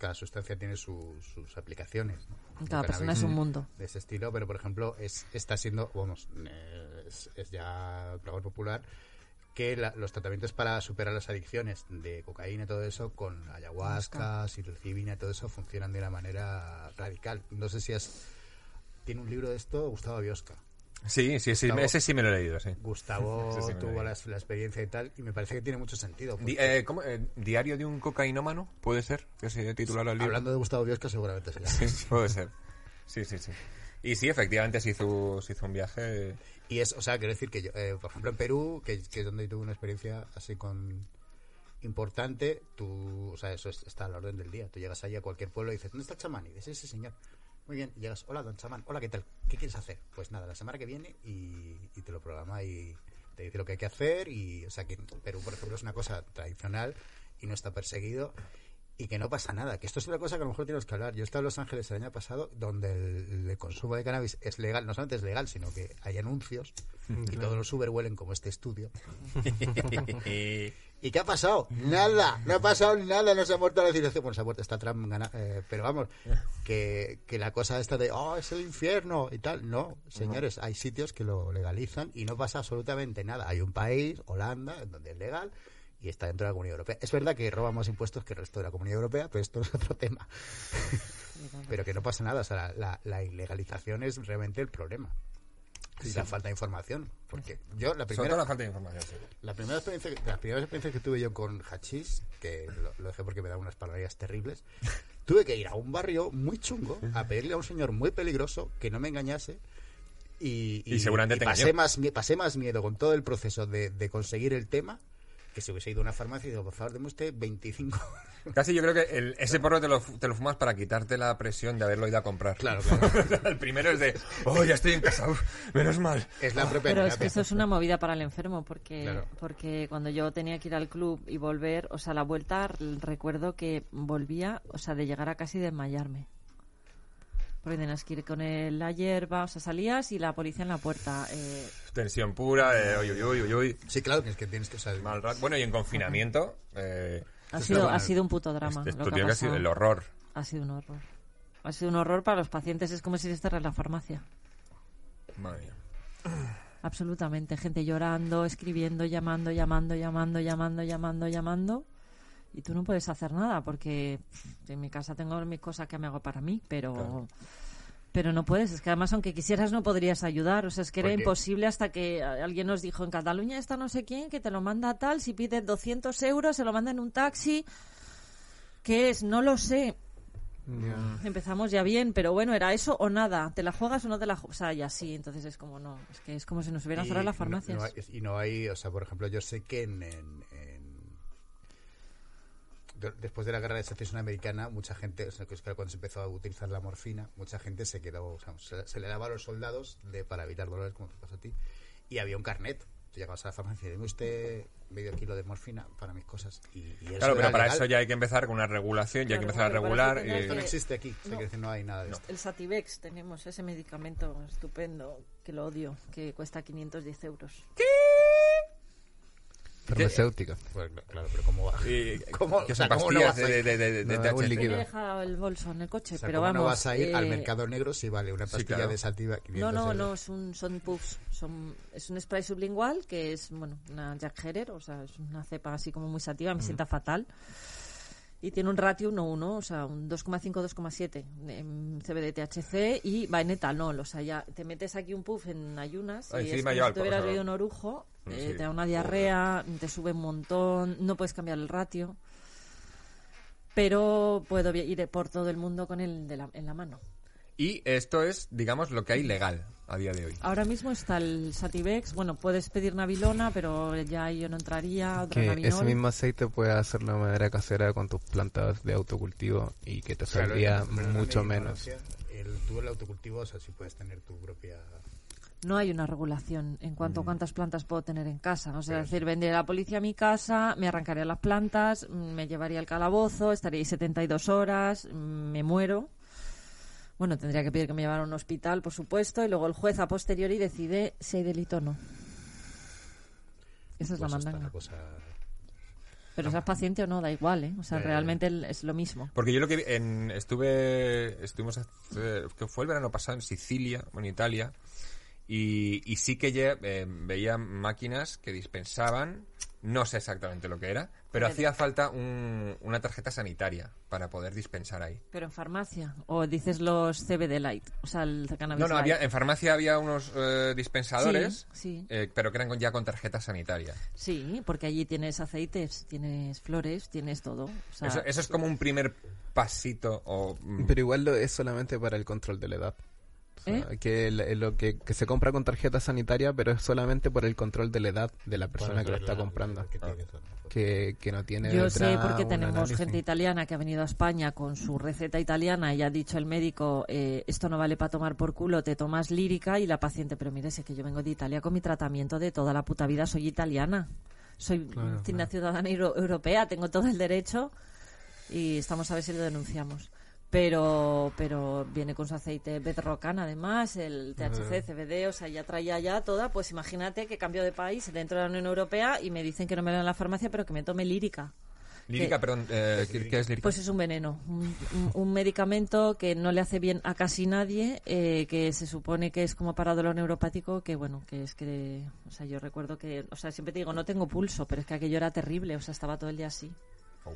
cada sustancia tiene su- sus aplicaciones. ¿no? Cada persona es un mundo. De ese estilo, pero por ejemplo, es, está siendo, vamos, es, es ya clamor popular que la- los tratamientos para superar las adicciones de cocaína y todo eso con ayahuasca, psilocibina y todo eso funcionan de una manera radical. No sé si has... Tiene un libro de esto Gustavo Biosca. Sí, sí, sí, Gustavo. ese sí me lo he leído, sí. Gustavo Sí, tuvo la, la experiencia y tal, y me parece que tiene mucho sentido. Di- eh, ¿cómo? Eh, ¿Diario de un cocainómano? ¿Puede ser? Que se titulara el libro. hablando de Gustavo Biosca, seguramente será. Sí, puede ser. Sí, sí, sí. Y sí, efectivamente se hizo, se hizo un viaje... Y es, o sea, quiero decir que yo, eh, por ejemplo, en Perú, que, que es donde tuve una experiencia así con importante, tú, o sea, eso es- está a la orden del día. Tú llegas ahí a cualquier pueblo y dices, ¿dónde está el chamán? Y dices, ese señor. Muy bien, llegas, hola, don chamán, hola, ¿qué tal? ¿Qué quieres hacer? Pues nada, la semana que viene y, y te lo programa y te dice lo que hay que hacer. Y, o sea, que Perú, por ejemplo, es una cosa tradicional y no está perseguido. Y que no pasa nada. Que esto es una cosa que a lo mejor tenemos que hablar. Yo estaba en Los Ángeles el año pasado, donde el, el consumo de cannabis es legal. No solamente es legal, sino que hay anuncios y todos los Uber huelen como este estudio. ¿Y qué ha pasado? Nada, no ha pasado nada, no se ha muerto la civilización. Bueno, se ha muerto esta Trump, gana- eh, pero vamos, que, que la cosa esta de, oh, es el infierno y tal. No, señores, hay sitios que lo legalizan y no pasa absolutamente nada. Hay un país, Holanda, donde es legal y está dentro de la Comunidad Europea. Es verdad que roba más impuestos que el resto de la Comunidad Europea, pero esto es otro tema. pero que no pasa nada, o sea, la, la- la ilegalización es realmente el problema. Y la falta de información. Porque yo, la Sobre primera, todo la falta de información. sí. la primera experiencia, que- las primeras experiencias que tuve yo con hachís, que lo, lo dejé porque me daban unas palabras terribles, tuve que ir a un barrio muy chungo a pedirle a un señor muy peligroso que no me engañase. Y, Y seguramente te pasé engañó. más, pasé más miedo con todo el proceso de, de conseguir el tema que si hubiese ido a una farmacia y digo, por favor, deme usted 25. Casi yo creo que el- ese porro te lo, te lo fumas para quitarte la presión de haberlo ido a comprar. Claro, claro. el primero es de, oh, ya estoy en casa, uf, menos mal. es la propia Pero es que eso es una movida para el enfermo, porque, Claro. porque cuando yo tenía que ir al club y volver, o sea, la vuelta, recuerdo que volvía, o sea, de llegar a casi desmayarme. Porque tenías que ir con el- la hierba, o sea, salías y la policía en la puerta. eh, Tensión pura, eh, uy, uy, uy, uy. Sí, claro, que es que tienes que saber. Mal rato. Bueno, y en confinamiento, eh, ha, sido, ha sido un puto drama. esto lo que ha que ha sido el horror. Ha sido un horror. Ha sido un horror para los pacientes, es como si estés en la farmacia. Madre mía. Absolutamente. Gente llorando, escribiendo, llamando, llamando, llamando, llamando, llamando, llamando. Y tú no puedes hacer nada porque pff, en mi casa tengo mis cosas que me hago para mí, pero... Claro. Pero no puedes, es que además aunque quisieras no podrías ayudar, o sea, es que era imposible hasta que alguien nos dijo en Cataluña está no sé quién, que te lo manda tal, si pides 200 euros se lo manda en un taxi, ¿qué es? No lo sé, Empezamos ya bien, pero bueno, era eso o nada. ¿Te la juegas o no te la juegas? O sea, y así. Entonces es como, no. Es que es como si nos hubieran cerrado las farmacias. no hay- y no hay, o sea, por ejemplo, yo sé que en, en- en- de- después de la guerra de secesión americana, mucha gente, o sea, que es que cuando se empezó a utilizar la morfina, mucha gente se quedó, o sea, se, se le daba a los soldados de, para evitar dolores, como te pasa a ti, y había un carnet. Tú llegabas a la farmacia y dime usted medio kilo de morfina para mis cosas. Y, y eso Claro, pero para legal. eso ya hay que empezar con una regulación, ya hay que empezar a regular. eh, Esto no existe aquí, o sea, No. no hay nada de esto. El Sativex tenemos ese medicamento estupendo, que lo odio, que cuesta 510 euros. Farmacéutica. Pues, claro, pero ¿cómo va? ¿Cómo? que O sea, ¿cómo no pastillas vas a de, ir? de, de, de No, THC. un líquido. he dejado el bolso en el coche, O sea, pero ¿cómo vamos. no vas a ir al eh, mercado negro si vale una pastilla claro. de sativa 500 No, no, euros? no, es un, son puffs. Son, es un spray sublingual que es, bueno, una Jack Herer, o sea, es una cepa así como muy sativa, me sienta fatal. Y tiene un ratio 1-1, o sea, un 2,5-2,7 en CBD-THC y va en etanol, o sea, ya te metes aquí un puff en ayunas Ay, y sí, es como si te hubieras bebido un orujo, Mm, eh, sí. te da una diarrea, te sube un montón, no puedes cambiar el ratio. Pero puedo ir por todo el mundo con el de la- en la mano. Y esto es, digamos, lo que hay legal a día de hoy. Ahora mismo está el Sativex. Bueno, puedes pedir Navilona, pero ya ahí yo no entraría. Que ese mismo aceite puedes hacerlo de manera casera con tus plantas de autocultivo y que te Claro, saldría la mucho menos. El, tú el autocultivo, o sea, si puedes tener tu propia... No hay una regulación en Mm. cuanto a cuántas plantas puedo tener en casa. O sea, es decir, vendría la policía a mi casa, me arrancaría las plantas, mm, me llevaría al calabozo, estaría ahí 72 horas, mm, me muero. Bueno, tendría que pedir que me llevaran a un hospital, por supuesto, y luego el juez a posteriori decide si hay delito o no. Esa es la pues, mandanga. cosa... Pero seas paciente o no, da igual, ¿eh? O sea, Eh. realmente es lo mismo. Porque yo lo que vi- en, estuve, estuvimos, hace- que fue el verano pasado en Sicilia, o en Italia, y, y sí que ya, eh, veía máquinas que dispensaban, no sé exactamente lo que era, pero hacía falta un- una tarjeta sanitaria para poder dispensar ahí. Pero en farmacia. O dices los CBD Light. O sea, el cannabis No, no, light. había, en farmacia había unos eh, dispensadores, Sí, sí. eh, pero que eran ya con tarjeta sanitaria. Sí, porque allí tienes aceites, tienes flores, tienes todo. O sea, Eso, eso es como un primer pasito o... mm, Pero igual lo es solamente para el control de la edad. O sea, ¿Eh? que lo que, que se compra con tarjeta sanitaria, pero es solamente por el control de la edad de la persona que lo está la- comprando. que tiene. Que, que no tiene Yo sé porque tenemos análisis. gente italiana que ha venido a España con su receta italiana y ha dicho el médico, eh, esto no vale para tomar por culo, te tomas lírica y la paciente, pero mire, si es que yo vengo de Italia con mi tratamiento de toda la puta vida, soy italiana. Soy Claro, una claro. ciudadana euro- europea, tengo todo el derecho. y estamos a ver si lo denunciamos. Pero, pero viene con su aceite bedrocan además, el THC, CBD, o sea, ya traía ya toda. Pues imagínate que cambio de país dentro de la Unión Europea y me dicen que no me lo en la farmacia, pero que me tome lírica. Lírica, que- perdón, eh, ¿qué, qué es lírica? Pues es un veneno, un, un- un medicamento que no le hace bien a casi nadie, eh, que se supone que es como para dolor neuropático, que bueno, que es que, o sea, yo recuerdo que, o sea, siempre te digo, no tengo pulso, pero es que aquello era terrible, o sea, estaba todo el día así. Oh.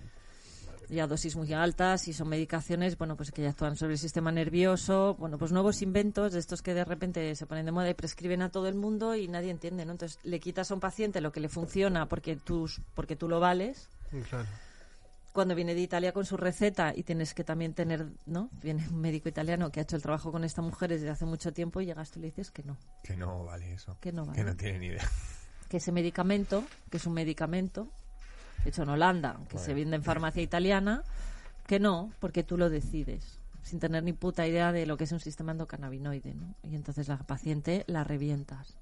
Y a dosis muy altas y son medicaciones, bueno, pues que ya actúan sobre el sistema nervioso, bueno, pues nuevos inventos de estos que de repente se ponen de moda y prescriben a todo el mundo y nadie entiende, ¿no? Entonces le quitas a un paciente lo que le funciona porque tú, porque tú lo vales Claro. cuando viene de Italia con su receta y tienes que también tener, ¿no? Viene un médico italiano que ha hecho el trabajo con esta mujer desde hace mucho tiempo y llegas tú y le dices que no, Que no vale eso. que no vale. Que no tiene ni idea. Que ese medicamento, que es un medicamento hecho en Holanda, que se vende en farmacia italiana, que no, porque tú lo decides, sin tener ni puta idea de lo que es un sistema endocannabinoide, ¿no? Y entonces la paciente la revientas.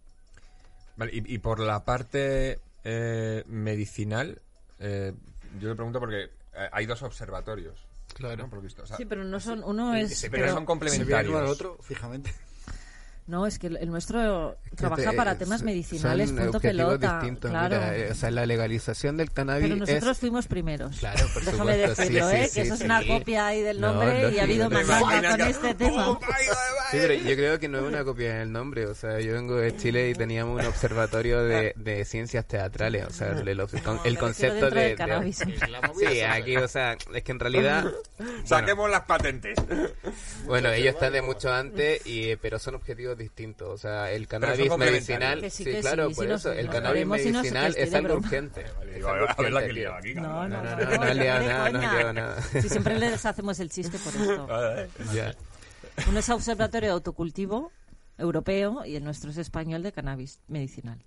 Vale, y, y por la parte eh, medicinal, eh, yo le pregunto porque eh, hay dos observatorios. Claro. ¿no? Por lo visto. O sea, Sí, pero no son, uno es... ese- pero son Se ve complementarios. uno al otro, fijamente. No, es que el el nuestro que trabaja te- para temas son medicinales, punto objetivos pelota. distintos, claro. mira, eh, o sea, la legalización del cannabis Pero nosotros es... fuimos primeros. Claro, por Déjame supuesto, decirlo, sí, ¿eh? sí, que eso sí, es una copia ahí del No, nombre y lógico, ha habido ¿te mandanga imaginas con que- este tema. Sí, pero yo creo que no es una copia del nombre. O sea, yo vengo de Chile y teníamos un observatorio de, de ciencias teatrales. O sea, el, el- el me concepto de, del de-. Sí, aquí, o sea, es que en realidad... Saquemos las patentes. Bueno, ellos están de mucho antes, y, pero son objetivos distintos. O sea, el cannabis medicinal... Que sí, sí, que claro, sí, por. El cannabis medicinal es algo urgente. A ver, la que aquí. No, no, No, no, no, nada, no nada. Si siempre les hacemos el chiste por esto. Ya. Uno es observatorio de autocultivo europeo y el nuestro es español de cannabis medicinal.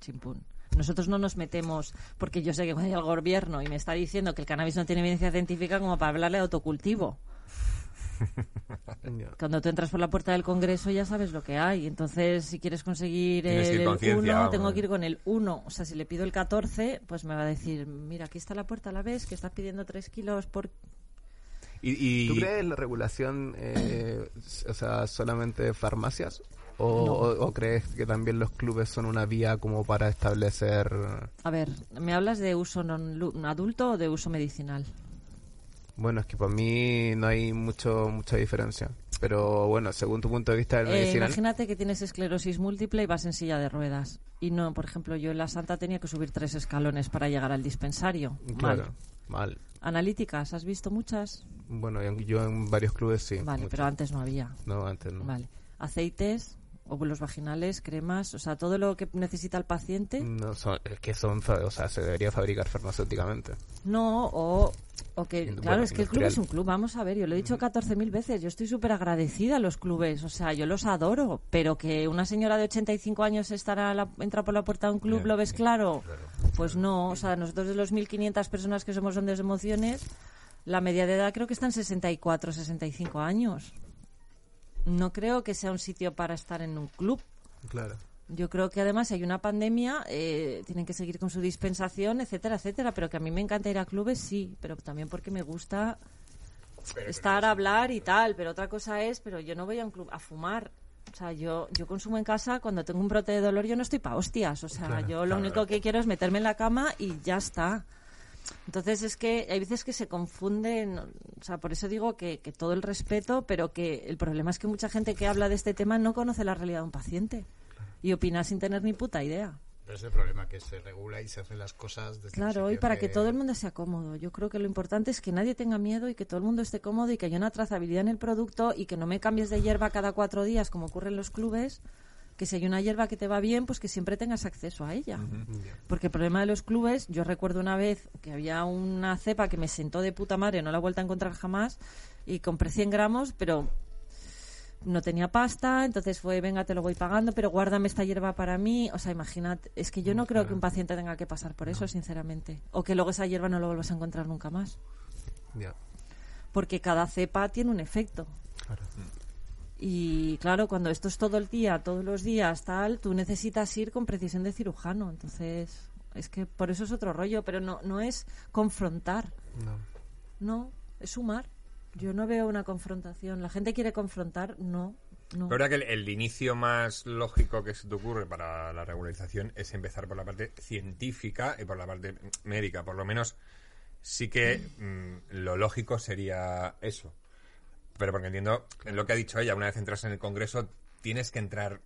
Chimpún. Nosotros no nos metemos, porque yo sé que cuando el gobierno y me está diciendo que el cannabis no tiene evidencia científica como para hablarle de autocultivo. Cuando tú entras por la puerta del Congreso ya sabes lo que hay. Entonces, si quieres conseguir el con ciencia, 1, vamos. tengo que ir con el 1. O sea, si le pido el 14, pues me va a decir, mira, aquí está la puerta, ¿la ves? Que estás pidiendo 3 kilos por... Y, y- ¿Tú crees la regulación, eh, o sea, solamente de farmacias? O, o- o crees que también los clubes son una vía como para establecer... A ver, ¿me hablas de uso non adulto o de uso medicinal? Bueno, es que para mí no hay mucho mucha diferencia. Pero bueno, según tu punto de vista del Eh, medicinal... imagínate que tienes esclerosis múltiple y vas en silla de ruedas. Y no, por ejemplo, yo en la Santa tenía que subir tres escalones para llegar al dispensario. Claro, Mal. mal. Analíticas, ¿has visto muchas? Bueno, yo en varios clubes sí. Vale, pero antes no había. No, antes no. Vale. Aceites, óvulos vaginales, cremas, o sea, todo lo que necesita el paciente. No, son, es que son, o sea, se debería fabricar farmacéuticamente. No, o, o que, Bueno, claro, es que el club es un club, vamos a ver, yo lo he dicho 14.000 veces, yo estoy súper agradecida a los clubes, o sea, yo los adoro, pero que una señora de 85 años estará la- entra por la puerta de un club, ¿lo ves claro? Pues no, o sea, nosotros de los 1.500 personas que somos ondas de emociones, la media de edad creo que está en 64, 65 años. No creo que sea un sitio para estar en un club. Claro. Yo creo que además si hay una pandemia, eh, tienen que seguir con su dispensación, etcétera, etcétera. Pero que a mí me encanta ir a clubes, sí, pero también porque me gusta estar a hablar y tal. Pero otra cosa es, pero yo no voy a un club a fumar. O sea, yo, yo consumo en casa, cuando tengo un brote de dolor, yo no estoy pa' hostias. O sea, yo lo único que quiero es meterme en la cama y ya está. Entonces es que hay veces que se confunden, o sea, por eso digo que, que todo el respeto, pero que el problema es que mucha gente que habla de este tema no conoce la realidad de un paciente y opina sin tener ni puta idea. Pero es el problema, que se regula y se hacen las cosas desde Claro, y para que todo el mundo sea cómodo. Yo creo que lo importante es que nadie tenga miedo y que todo el mundo esté cómodo y que haya una trazabilidad en el producto y que no me cambies de hierba cada cuatro días como ocurre en los clubes, que si hay una hierba que te va bien, pues que siempre tengas acceso a ella. Porque el problema de los clubes, yo recuerdo una vez que había una cepa que me sentó de puta madre, no la he vuelto a encontrar jamás, y compré 100 gramos, pero no tenía pasta, entonces fue, venga, te lo voy pagando, pero guárdame esta hierba para mí. O sea, imagínate, es que yo no creo que un paciente tenga que pasar por eso, sinceramente. O que luego esa hierba no lo vuelvas a encontrar nunca más. Ya. Porque cada cepa tiene un efecto. Claro. Y claro, cuando esto es todo el día, todos los días, tal, tú necesitas ir con precisión de cirujano. Entonces, es que por eso es otro rollo, pero no, no es confrontar. No. no, es sumar. Yo no veo una confrontación. La gente quiere confrontar, no, no. La verdad que el, el inicio más lógico que se te ocurre para la regularización es empezar por la parte científica y por la parte médica. Por lo menos sí que mm, lo lógico sería eso. Pero porque entiendo en lo que ha dicho ella, una vez entras en el Congreso tienes que entrar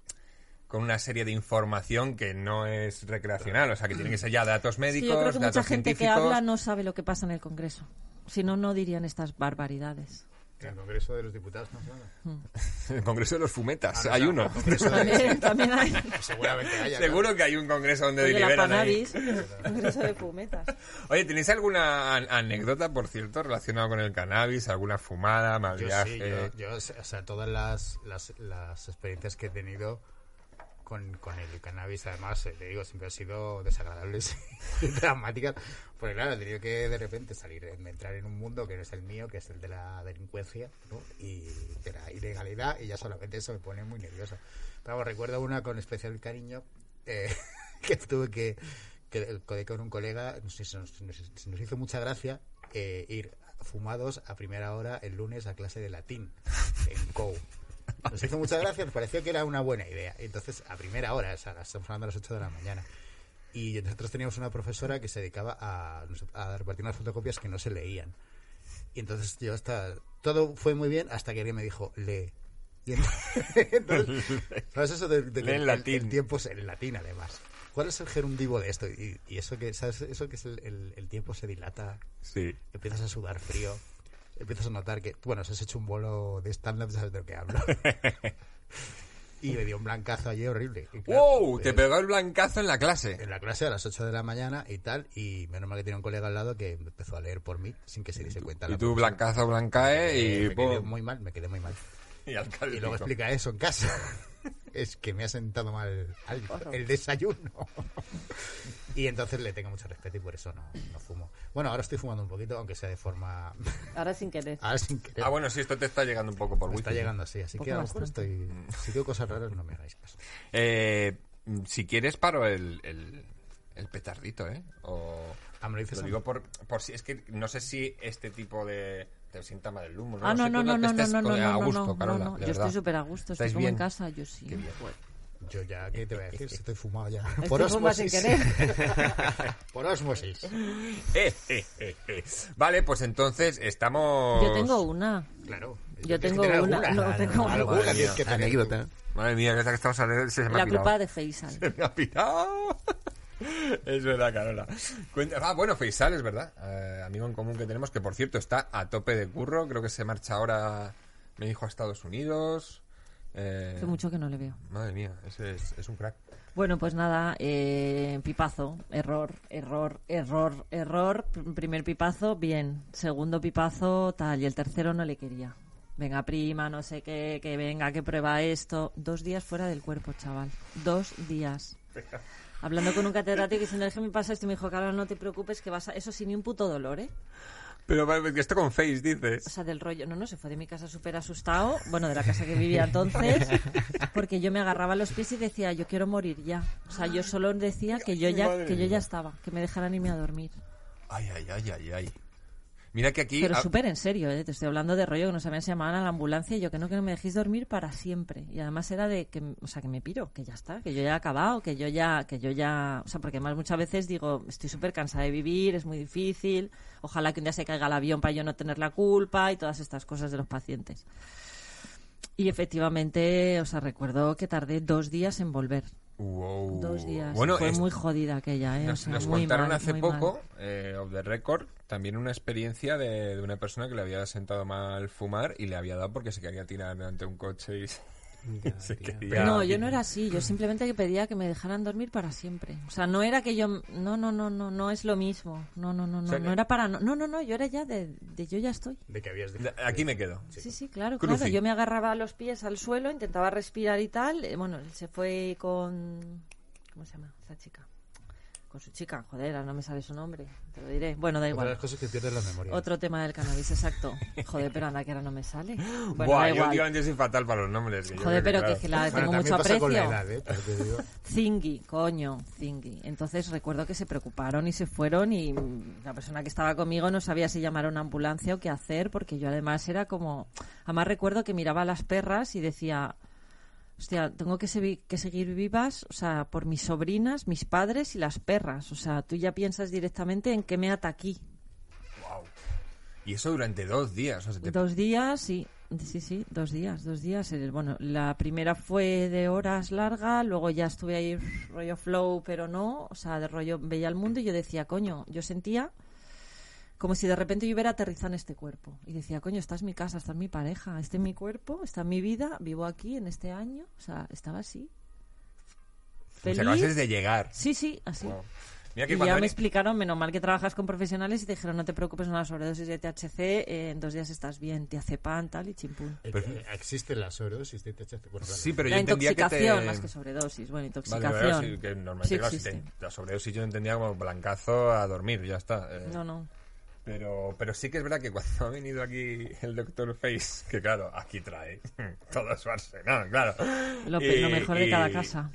con una serie de información que no es recreacional, o sea, que tienen que ser ya datos Sí, médicos, yo creo que mucha datos gente que científicos. habla no sabe lo que pasa en el Congreso. Si no, no dirían estas barbaridades. En el Congreso de los Diputados no habla. El Congreso de los fumetas, Ah, no, hay no, uno. También, también hay. Seguramente haya. Seguro que hay un congreso donde deliberan ahí. Congreso de Fumetas. Oye, ¿tenéis alguna an- anécdota, por cierto, relacionada con el cannabis? ¿Alguna fumada, mal Yo viaje? sí, yo, yo, o sea, todas las, las, las experiencias que he tenido con, con el cannabis, además, eh, te digo, siempre han sido desagradables y dramáticas. Porque claro, he tenido que de repente salir, entrar en un mundo que no es el mío, que es el de la delincuencia y de la ilegalidad, y ya solamente eso me pone muy nervioso. Pero vamos, recuerdo una con especial cariño eh, que tuve que, que con un colega, nos, nos- nos hizo mucha gracia eh, ir fumados a primera hora el lunes a clase de latín en COU. Nos hizo mucha gracia, nos pareció que era una buena idea. Entonces, a primera hora, o sea, estamos hablando a las 8 de la mañana. Y nosotros teníamos una profesora que se dedicaba a, a repartir unas fotocopias que no se leían. Y entonces yo hasta... Todo fue muy bien hasta que alguien me dijo, lee. Y entonces, ¿sabes eso de, de que el- latín. El, tiempo es en latín, además. ¿Cuál es el gerundivo de esto? Y, y eso que, ¿sabes? Eso que es el, el- el tiempo se dilata, Sí. empiezas a sudar frío, empiezas a notar que, bueno, si has hecho un bolo de stand-up, sabes de lo que hablo. y me dio un blancazo allí horrible. Y claro, ¡Wow! Te eh, pegó el blancazo en la clase. en la clase a las 8 de la mañana y tal, y menos mal que tenía un colega al lado que empezó a leer por mí sin que se diese cuenta. Y la tú blancazo, blancae Eh, y... me quedé muy mal, me quedé muy mal. Y al Y cálculo. luego explica eso en casa. es que me ha sentado mal algo, el desayuno. y entonces le tengo mucho respeto y por eso no, no fumo. Bueno, ahora estoy fumando un poquito, aunque sea de forma... Ahora sin querer. ahora sin querer. Ah, bueno, sí, esto te está llegando un poco por Me wifi. está llegando así, así que a lo mejor bastante. estoy... Si digo cosas raras, no me hagáis caso. Eh, si quieres, paro el, el, el petardito, ¿eh? O... Ah, me lo dices Lo digo por, por si... Es que no sé si este tipo de... Te sienta mal el humo, ¿no? Ah, no, no, no, no, no, no, no, a no, gusto, no, Carola, Yo estoy súper a gusto, estoy ¿Estáis como en casa, yo sí. Qué bien. Bueno, Yo ya, ¿qué te voy a decir? Si estoy fumado ya. Por sin osmosis. querer. Por osmosis. Eh, eh, eh, eh. Vale, pues entonces estamos... Yo tengo una. Claro. Yo tengo una, alguna, no, tengo una. alguna tienes que tener tú. Anécdota. Madre mía, que esta que estamos se me ha La culpa de Faisal. Se me ha pirado. Es verdad, Carola. Cuenta- Ah, bueno, Faisal, es verdad. Eh, amigo en común que tenemos, que por cierto está a tope de curro. Creo que se marcha ahora, me dijo, a Estados Unidos. Eh, Hace mucho que no le veo. Madre mía, ese es, es un crack. Bueno, pues nada, eh, pipazo, error, error, error, error. Pr- Primer pipazo, bien. Segundo pipazo, tal. Y el tercero no le quería. Venga, prima, no sé qué, que venga, que prueba esto. Dos días fuera del cuerpo, chaval. Dos días. Hablando con un catedrático y diciendo, es que me pasa esto, y me dijo, claro, no te preocupes, que vas a... Eso sin ni un puto dolor, ¿eh? Pero esto con Face, O dices. sea, del rollo. No, no, se fue de mi casa súper asustado. Bueno, de la casa que vivía entonces. Porque yo me agarraba a los pies y decía, yo quiero morir ya. O sea, yo solo decía que yo ya, que yo ya estaba, que me dejaran irme a dormir. Ay, ay, ay, ay, ay. Mira que aquí... Pero súper en serio, ¿eh? Te estoy hablando de rollo que no sabían si llamaban a la ambulancia y yo que no, que no me dejéis dormir para siempre. Y además era de que, o sea, que me piro, que ya está, que yo ya he acabado, que yo ya, que yo ya, o sea, porque además muchas veces digo, estoy súper cansada de vivir, es muy difícil, ojalá que un día se caiga el avión para yo no tener la culpa y todas estas cosas de los pacientes. Y efectivamente, o sea, recuerdo que tardé dos días en volver. Wow. Dos días. Bueno, Fue es- muy jodida aquella, ¿eh? O Nos, sea, nos muy contaron mal, hace muy poco, eh, off the record, también una experiencia de, de una persona que le había sentado mal fumar y le había dado porque se quería tirar delante de un coche y No, yo no era así. Yo simplemente que pedía que me dejaran dormir para siempre. O sea, no era que yo... No, no, no, no, no es lo mismo. No, no, no, no. sea, No que- era para... No, no, no, no, yo era ya de, de yo ya estoy. De que habías. Aquí me quedo. Sí, sí, claro, Cruci. claro. Yo me agarraba los pies al suelo, intentaba respirar y tal. Eh, Bueno, él se fue con... ¿Cómo se llama esa chica? Con su chica. Joder, ahora no me sale su nombre, te lo diré. Bueno, da Otra de igual. las cosas que pierdes la memoria. Otro tema del cannabis, exacto. Joder, pero anda que ahora no me sale. Bueno, Buah, da yo igual. últimamente soy fatal para los nombres. que yo Joder, creo pero claro. que, que la Bueno, tengo también mucho pasa con la aprecio. edad, ¿eh? Pero te digo, Zingui, coño, Zingui. Entonces recuerdo que se preocuparon y se fueron y mm, la persona que estaba conmigo no sabía si llamar a una ambulancia o qué hacer porque yo además era como... Además recuerdo que miraba a las perras y decía, hostia, tengo que, segui- que seguir vivas, o sea, por mis sobrinas, mis padres y las perras. O sea, tú ya piensas directamente en qué me ata aquí. Guau. Y eso durante dos días. o sea, te- Dos días, sí. Sí, sí, dos días, dos días. Bueno, la primera fue de horas larga, luego ya estuve ahí rollo flow, pero no, o sea, de rollo veía el mundo y yo decía, coño, yo sentía como si de repente yo hubiera aterrizado en este cuerpo. Y decía, coño, esta es mi casa, esta es mi pareja, este es mi cuerpo, esta es mi vida, vivo aquí en este año, o sea, estaba así. o sea, Feliz. de llegar. Sí, sí, así. Wow. Mira que Y ya me veni- explicaron, menos mal que trabajas con profesionales y te dijeron, no te preocupes, una sobredosis de THC, eh, en dos días estás bien, te hace pan, tal y chimpún. eh, eh, existe la sobredosis de THC. Bueno, claro. Sí, pero yo la entendía que intoxicación, te... más que sobredosis. Bueno, intoxicación. vale, sí, que normalmente, Sí claro, si te- la sobredosis yo entendía como blancazo a dormir, ya está. eh. No, no. Pero, pero sí que es verdad que cuando ha venido aquí el Dr. Face, que claro, aquí trae todo su arsenal, claro. Lo, Y- mejor de y- cada casa.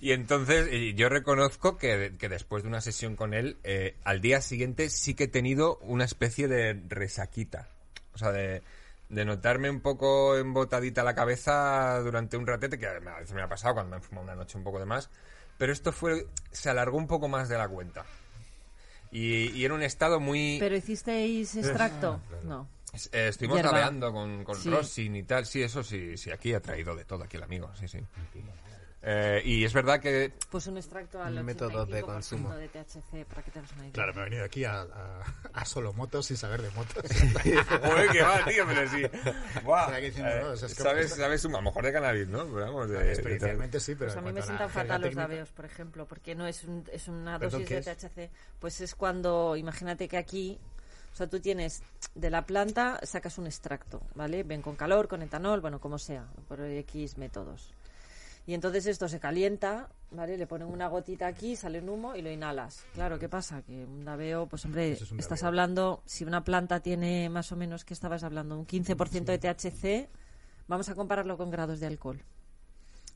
Y entonces y yo reconozco que, que después de una sesión con él, eh, al día siguiente sí que he tenido una especie de resaquita. O sea, de, de notarme un poco embotadita la cabeza durante un ratete, que a veces me ha pasado cuando me he fumado una noche un poco de más. Pero esto fue se alargó un poco más de la cuenta. Y, y era un estado muy... ¿Pero hicisteis extracto? Ah, No. Eh, estuvimos naveando con, con Sí. Rosin y tal, sí, eso sí, sí, aquí ha traído de todo aquí el amigo, sí, sí. Eh, y es verdad que Pues un extracto al Métodos de 85% consumo. de THC, para que te una idea. Claro, me he venido aquí a, a, a solo motos sin saber de motos. Joder, que va, tío, pero sí. Buah, Estaba diciendo, no, o sea, es que- sabes, sabes, un- a lo mejor de cannabis, ¿no? Pero vamos, de, Experiencialmente sí, pero Pues a mí me sientan fatal los técnica- labios, por ejemplo, porque no es, un- es una ¿Perdón, dosis de es? THC. Pues es cuando, imagínate que aquí, o sea, tú tienes de la planta, sacas un extracto, ¿vale? Ven con calor, con etanol, bueno, como sea, por X métodos. Y entonces esto se calienta, ¿vale? Le ponen una gotita aquí, sale un humo y lo inhalas. Claro, ¿qué pasa? Que un dabeo, pues hombre, Eso es un estás dabeo. hablando, si una planta tiene más o menos, ¿qué estabas hablando? Un 15% de THC, vamos a compararlo con grados de alcohol.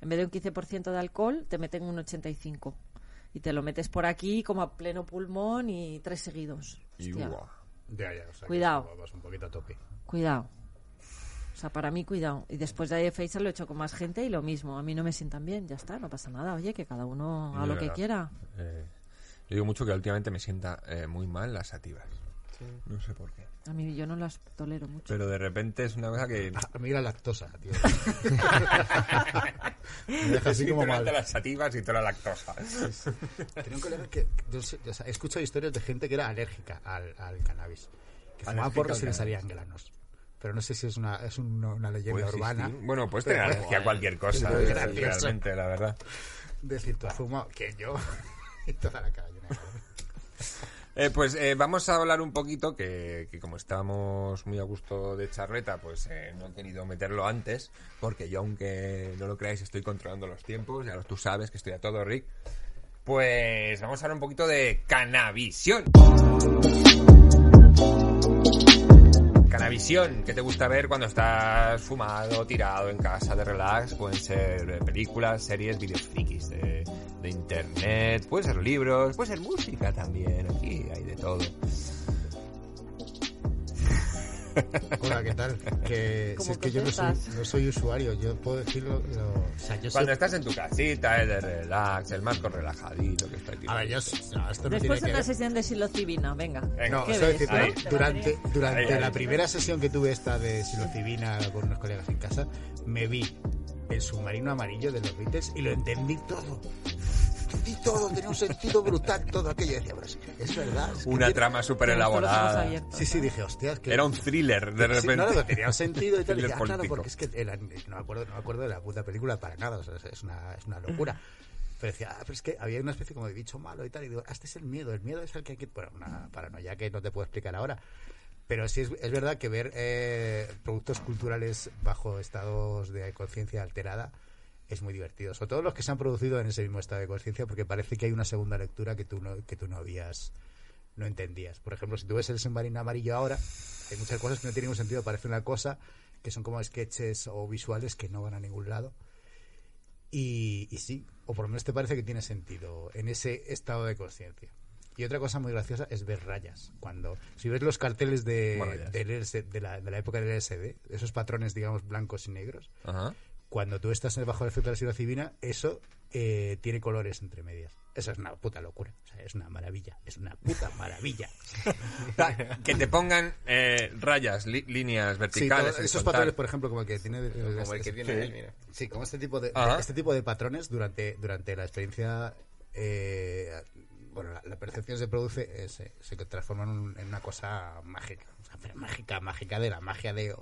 En vez de un 15% de alcohol, te meten un 85%. Y te lo metes por aquí como a pleno pulmón y tres seguidos. Y. Ya, ya, o sea, que Cuidado. eso Vas un poquito a tope. Cuidado. O sea, para mí, cuidado. Y después de Faisal lo he hecho con más gente y lo mismo. A mí no me sientan bien, ya está, no pasa nada. Oye, que cada uno haga lo que quiera. Eh, yo digo mucho que últimamente me sienta eh, muy mal las sativas. No sé por qué. A mí yo no las tolero mucho. Pero de repente es una cosa que... A mí la lactosa, tío. me deja así Sí, como mal. las sativas y toda la lactosa. Tenía un colega que, yo sé- o sea, he escuchado historias de gente que era alérgica al, al cannabis. Que fumaba porros y le salían granos. Pero no sé si es una, es un- una leyenda Puede urbana. Bueno, Pero tener alergia a cualquier cosa, es realmente, la verdad. Decir, has fumado, que yo. y toda la calor. Eh, pues eh, vamos a hablar un poquito, que, que como estamos muy a gusto de charreta, pues eh, no he querido meterlo antes, porque yo, aunque no lo creáis, estoy controlando los tiempos, ya lo- tú sabes que estoy a todo, Rick. Pues vamos a hablar un poquito de Canavisión. Canavisión, ¿qué te gusta ver cuando estás fumado, tirado en casa de relax? Pueden ser eh, películas, series, vídeos frikis de, de internet, pueden ser libros, puede ser música también, aquí hay de todo. Hola, ¿qué tal? Que, ¿Cómo si es que yo no soy, no soy usuario, yo puedo decirlo. lo- o sea, yo soy- Cuando estás en tu casita, es de relax, el marco relajadito que está aquí. A ver, yo. No, esto no Después tiene de que una ver. sesión de psilocibina, venga. Venga. No, ¿Qué solo ves? decir, Ahí. durante, durante, durante Ahí, ahí. la primera sesión que tuve esta de psilocibina con unos colegas en casa, me vi el submarino amarillo de los Beatles y lo entendí todo. Entendí todo, tenía un sentido brutal todo aquello. Decía, pero es, es verdad. es que Una tiene- trama súper elaborada. Sí, sí, dije, hostia, es que... Era un thriller, de Sí, repente. no, no, tenía un sentido y tal. Y dije, ah, claro, porque es que era- no, me acuerdo, no me acuerdo de la puta película para nada, o sea, es una, es una locura. Pero decía, ah, pero es que había una especie como de bicho malo y tal. Y digo, ah, este es el miedo, el miedo es el que hay que. Bueno, una paranoia que no te puedo explicar ahora. Pero sí es, es verdad que ver eh, productos culturales bajo estados de conciencia alterada es muy divertido. Sobre todo los que se han producido en ese mismo estado de conciencia, porque parece que hay una segunda lectura que tú no, que tú no habías, no entendías. Por ejemplo, si tú ves el submarino amarillo ahora, hay muchas cosas que no tienen ningún sentido, parece una cosa que son como sketches o visuales que no van a ningún lado. Y, y sí, o por lo menos te parece que tiene sentido en ese estado de conciencia. Y otra cosa muy graciosa es ver rayas. Cuando, si ves los carteles de, del LS de, la, de la época del LSD, esos patrones, digamos, blancos y negros, Ajá. Cuando tú estás bajo el efecto de la psilocibina, eso eh, tiene colores entre medias. Eso es una puta locura. O sea, es una maravilla. Es una puta maravilla. que te pongan eh, rayas, li- líneas Sí, verticales. todo- esos patrones, por ejemplo, como el que tiene... Como el que tiene Sí. él, mira. Sí, como este tipo de, Ajá. este tipo de patrones durante, durante la experiencia, eh, bueno, la, la percepción se produce, eh, se, se transforma en, un- en una cosa mágica, o sea, pero mágica, mágica de la magia de...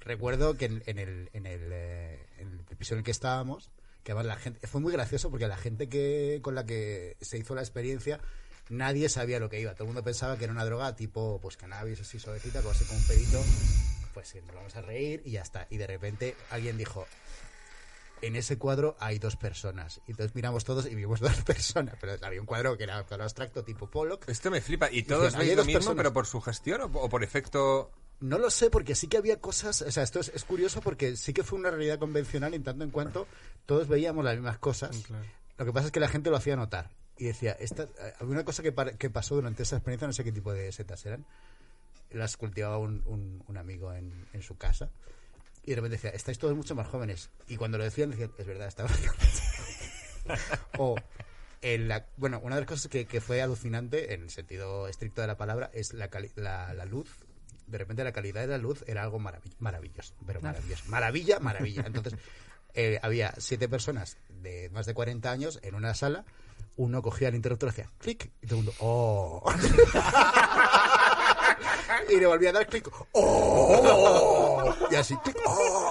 Recuerdo que en, en el, en, el, eh, en el episodio en el que estábamos, que además la gente, fue muy gracioso porque la gente que con la que se hizo la experiencia, nadie sabía lo que iba, todo el mundo pensaba que era una droga tipo, pues cannabis así suavecita, como así con un pedito, pues sí, nos vamos a reír y ya está. Y de repente alguien dijo, en ese cuadro hay dos personas. Y entonces miramos todos y vimos dos personas. Pero había un cuadro que era un cuadro abstracto tipo Pollock. Esto me flipa. ¿Y todos Dicen, "Ahí hay veis lo mismo, personas". pero por su gestión o, o por efecto...? No lo sé porque sí que había cosas, o sea, esto es, es curioso porque sí que fue una realidad convencional en tanto en cuanto todos veíamos las mismas cosas. Lo que pasa es que la gente lo hacía notar. Y decía, esta, eh, había una cosa que, que pasó durante esa experiencia, no sé qué tipo de setas eran. Las cultivaba un, un- un amigo en, en su casa. Y de repente decía, estáis todos mucho más jóvenes. Y cuando lo decían, decían, es verdad, estaba O, en la, bueno, una de las cosas que, que fue alucinante, en el sentido estricto de la palabra, es la, la, la luz. De repente la calidad de la luz era algo maravi- maravilloso, pero maravilloso. Maravilla, maravilla. Entonces, eh, había siete personas de más de 40 años en una sala. Uno cogía el interruptor, hacía clic, y todo el mundo, ¡oh! y le volvía a dar clic, ¡oh! Y así, clic, ¡oh!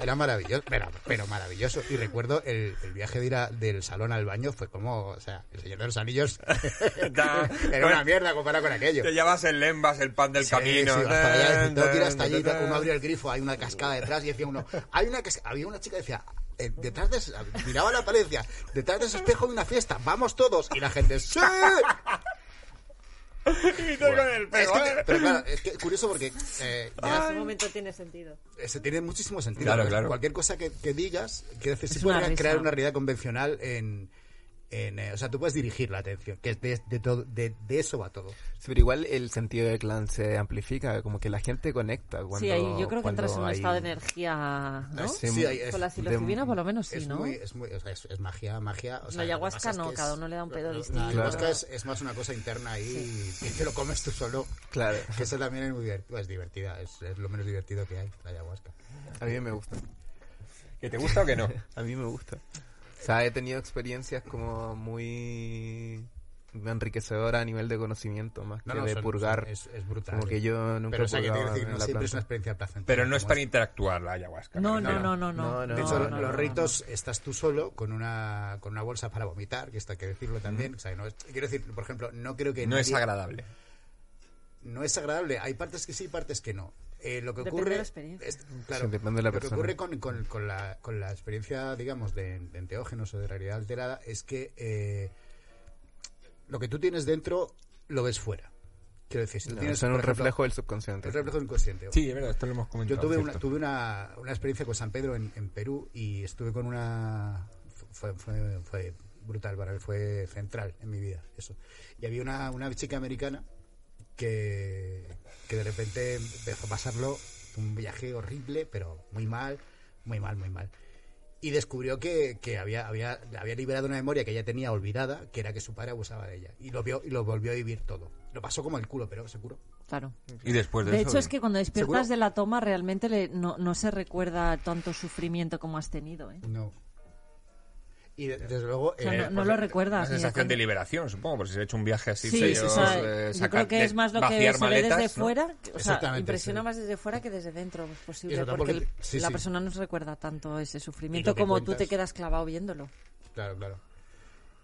Era maravilloso, pero, pero maravilloso. Y recuerdo el, el viaje de ir a- del salón al baño fue como, o sea, el Señor de los Anillos era una mierda comparado con aquello. Te llevas el lembas, el pan del Sí, camino. sí, para allá, tengo que ir hasta allí, uno abría el grifo, hay una cascada detrás y decía uno, hay una cascada, había una chica que decía, eh, detrás de miraba la pared detrás de ese espejo hay una fiesta, vamos todos, y la gente, ¡sí! Y tú con el Es pelo, que- ¿eh? pero claro, es que curioso porque eh, En ya ese momento tiene sentido. se tiene muchísimo sentido. Claro, claro. Cualquier cosa que, que digas, Es una puedes risa. crear una realidad convencional en... en, eh, o sea, tú puedes dirigir la atención, que es de, de, todo, de, de eso va todo. Sí, pero igual el sentido de clan se amplifica, como que la gente conecta cuando sí, ahí yo creo que entras en un hay- estado de energía, ¿no? Sí, Sí, hay- es- Con la psilocibina, por lo menos sí, es ¿no? muy, es muy, o sea, es, es magia, magia. O sea, La ayahuasca no, es que cada uno le da un pedo distinto. La ayahuasca Claro. es, es más una cosa interna ahí y te lo comes tú solo. Claro, Que eso también es muy divertido, es divertida, es, es lo menos divertido que hay, la ayahuasca. a mí me gusta. ¿Que te gusta o que no? A mí me gusta. O sea, he tenido experiencias como muy enriquecedoras a nivel de conocimiento, más que de son- purgar. son- es, es brutal. como que yo nunca Pero, o sea, que decir, no siempre es una experiencia placentera. Pero no es para interactuar la ayahuasca. No, no, no, no, no. No, no, De hecho, no, los no, no, ritos estás tú solo con una con una bolsa para vomitar, que esto hay que decirlo también. O sea, no es- quiero decir, por ejemplo, no creo que No es agradable. no es agradable. Hay partes que sí, partes que no. Eh, lo que Depende ocurre de la experiencia. es- claro, Sí, depende de la lo que ocurre con, con- con la, con la experiencia, digamos, de, de enteógenos o de realidad alterada es que eh, lo que tú tienes dentro lo ves fuera. Quiero decir, si No, tienes un ejemplo, reflejo del subconsciente. el reflejo del inconsciente. Sí, es verdad, esto lo hemos comentado. Yo tuve una, tuve una, una experiencia con San Pedro en, en Perú y estuve con una... Fue, fue, fue brutal para mí, fue central en mi vida, eso. Y había una, una chica americana que, que de repente empezó a pasarlo un viaje horrible, pero muy mal, muy mal, muy mal. Y descubrió que, que había, había, había liberado una memoria que ella tenía olvidada, que era que su padre abusaba de ella. Y lo vio y lo volvió a vivir todo. Lo pasó como el culo, pero se curó. Claro. Y después de, De eso, hecho, es que cuando despiertas ¿Seguro? de la toma realmente le- no, no se recuerda tanto sufrimiento como has tenido. ¿eh? No. Y de- desde luego... O sea, eh, no, no pues, lo Una recuerdas. sensación de liberación, supongo, porque si se ha hecho un viaje así Sí, feo, o sea, eh, yo creo que es más lo que se ve desde fuera, o sea, impresiona sí. más desde fuera que desde dentro, es posible, porque sí, la persona no se recuerda tanto ese sufrimiento como tú cuentas- te quedas clavado viéndolo. Claro, claro.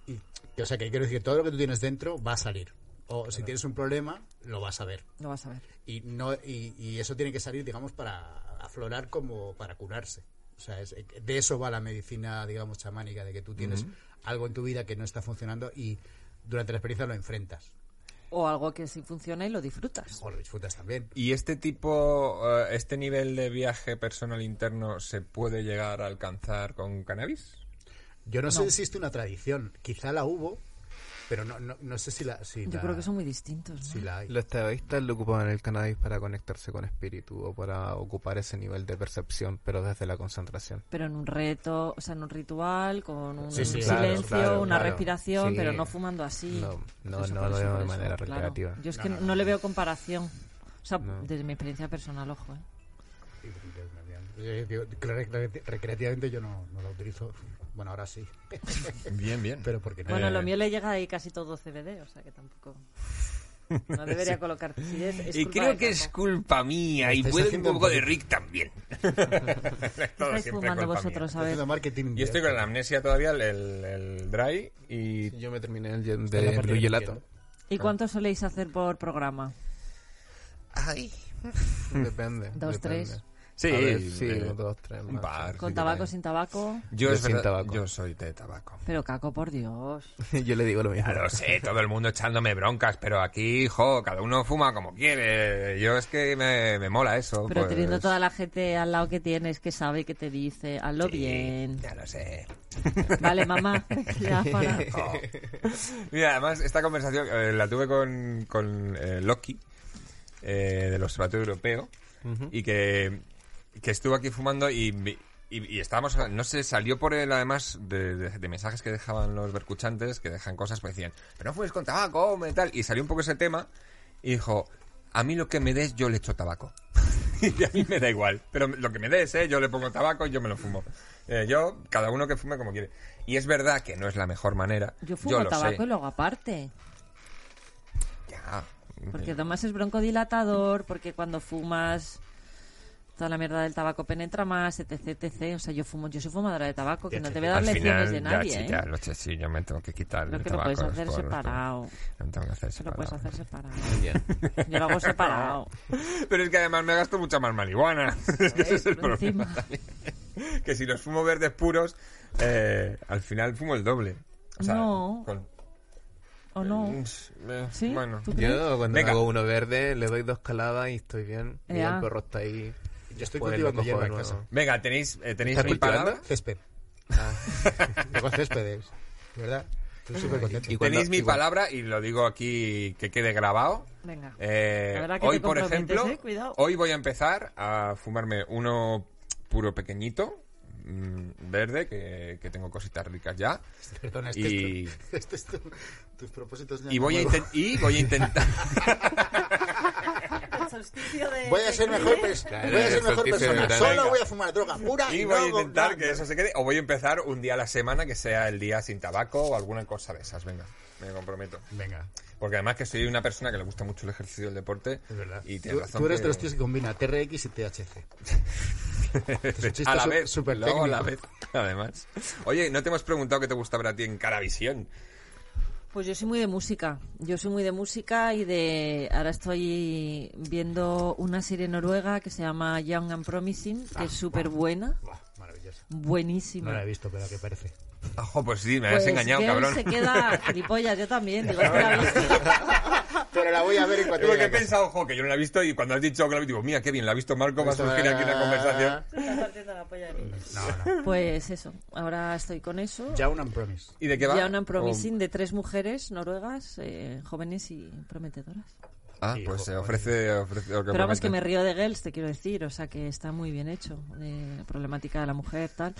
Y, o sea, que quiero decir, todo lo que tú tienes dentro va a salir. O si tienes un problema, lo vas a ver. Lo vas a ver. Y, no, y, y eso tiene que salir, digamos, para aflorar como para curarse. O sea, es- de eso va la medicina, digamos, chamánica, de que tú tienes algo en tu vida que no está funcionando y durante la experiencia lo enfrentas. O algo que sí funciona y lo disfrutas. O lo disfrutas también. ¿Y este tipo, eh, este nivel de viaje personal interno se puede llegar a alcanzar con cannabis? Yo no, sé si existe una tradición. Quizá la hubo, pero no, no, no sé si la, si Yo la- creo que son muy distintos. ¿no? si la hay. Los taoístas lo ocupaban el cannabis para conectarse con espíritu o para ocupar ese nivel de percepción, pero desde la concentración. Pero en un reto, o sea, en un ritual, con un Sí, sí, silencio, claro, claro, una claro. respiración, Sí. pero no fumando así. No, no, eso, no lo veo de manera claro. recreativa. Yo es que no, no, no. le veo comparación. O sea, No. desde mi experiencia personal, ojo, ¿eh? Eh, Recreativamente yo no, no la utilizo. Bueno, ahora sí. Bien, bien. Pero porque no. Bueno, Eh. lo mío le llega ahí casi todo CBD, o sea que tampoco... No debería colocarte. Sí, es- es y creo de que es culpa mía y puede un poco un de Rick también. ¿Qué Todo estáis fumando vosotros? mía. A ver. Yo estoy con la amnesia todavía, el, el, dry y... Yo me terminé el de, Blue Gelato. quiero. ¿Y cuánto soléis hacer por programa? Ay. Depende. Dos, depende. tres. Sí, ver, sí, eh, dos, tres. un par. ¿Con sí, tabaco, sin tabaco? Yo, Yo es sin verdad, tabaco. yo soy de tabaco. Pero Caco, por Dios. Yo le digo lo mismo. Ya lo sé, todo el mundo echándome broncas, pero aquí, jo, cada uno fuma como quiere. Yo es que me, me mola eso. Pero pues. teniendo toda la gente al lado que tienes que sabe y que te dice, hazlo Sí, bien. Ya lo sé. Vale, mamá. Ya, para. Oh. Mira, además, esta conversación eh, la tuve con, con eh, Loki, eh, del Observatorio Europeo, y que, que estuvo aquí fumando y, y, y estábamos, no sé, salió por él además de, de- de mensajes que dejaban los bercuchantes, que dejan cosas, pues decían, pero no fumes con tabaco, hombre, tal, y salió un poco ese tema, y dijo, a mí lo que me des yo le echo tabaco. y a mí me da igual, pero lo que me des, ¿eh? yo le pongo tabaco y yo me lo fumo. Eh, yo, cada uno que fume como quiere. Y es verdad que no es la mejor manera. Yo fumo lo tabaco sé. y luego aparte. Ya. Porque además es broncodilatador, porque cuando fumas toda la mierda del tabaco penetra más, etc, etc. O sea, yo fumo, yo soy fumadora de tabaco, que no te voy a dar lecciones de nadie, ya, ¿eh? sí, ya, lo sé, sí, yo me tengo que quitar Creo el que lo tabaco. puedes hacer por- separado. Lo tengo que hacer Eso lo puedes separado. hacer separado. Bien. Yo lo hago separado. Pero es que además me gasto mucha más marihuana. es que ese es el problema. Que si los fumo verdes puros, eh, al final fumo el doble. O sea, No. con- ¿O no? eh, ¿Sí? Bueno. Yo cuando Venga. hago uno verde le doy dos caladas y estoy bien. Y el perro está ahí. Yo estoy Pues cultivando hierba en nuevo. casa. Venga, tenéis, eh, tenéis ¿Estás mi cultivando? palabra. Césped. Ah. Tengo céspedes. ¿Verdad? Estoy súper contento. Y cuando- Tenéis mi y cuando- palabra y lo digo aquí que quede grabado. Venga. Eh, La verdad que hoy, te por comprometes, ejemplo, ¿eh? Cuidado. hoy voy a empezar a fumarme uno puro pequeñito, mm, verde, que, que tengo cositas ricas ya. Perdona, este Y- es tu- este es tu- tus propósitos de Y año voy, a nuevo. inten- y voy a intentar... Voy a ser mejor, pers- Claro, voy a ser el mejor solsticio de persona. Solo voy a fumar droga pura y, Y voy a no intentar que eso se quede. O voy a empezar un día a la semana que sea el día sin tabaco o alguna cosa de esas. Venga, me comprometo. Venga, Porque además que soy una persona que le gusta mucho el ejercicio y el deporte. es verdad. Y tú, tienes razón. tú eres que- de los tíos que combina TRX y THC. A la vez, súper luego a la vez, técnico. además. Oye, no te hemos preguntado qué te gusta ver a ti en Caravisión. Pues yo soy muy de música. Yo soy muy de música y de. Ahora estoy viendo una serie noruega que se llama Young and Promising, que es súper buena, Buah, maravilloso. buenísima. No la he visto, pero ¿qué parece? Ojo, pues sí, me Pues has engañado, cabrón. se queda gilipollas, yo también. Digo, que la he visto. Pero la voy a ver en cuanto Porque he pensado, ojo, que yo no la he visto y cuando has dicho que la he visto, digo, mira, qué bien, la ha visto Marco, va a surgir aquí una conversación. Se está partiendo la polla de mí. No, no. Pues eso, ahora estoy con eso. Young and Promise. ¿Y de qué va? Young and Promising de tres mujeres noruegas, eh, jóvenes y prometedoras. Ah, Sí, pues se ofrece, ofrece lo que Pero vamos, que me río de Girls, te quiero decir, o sea que está muy bien hecho, de problemática de la mujer, tal.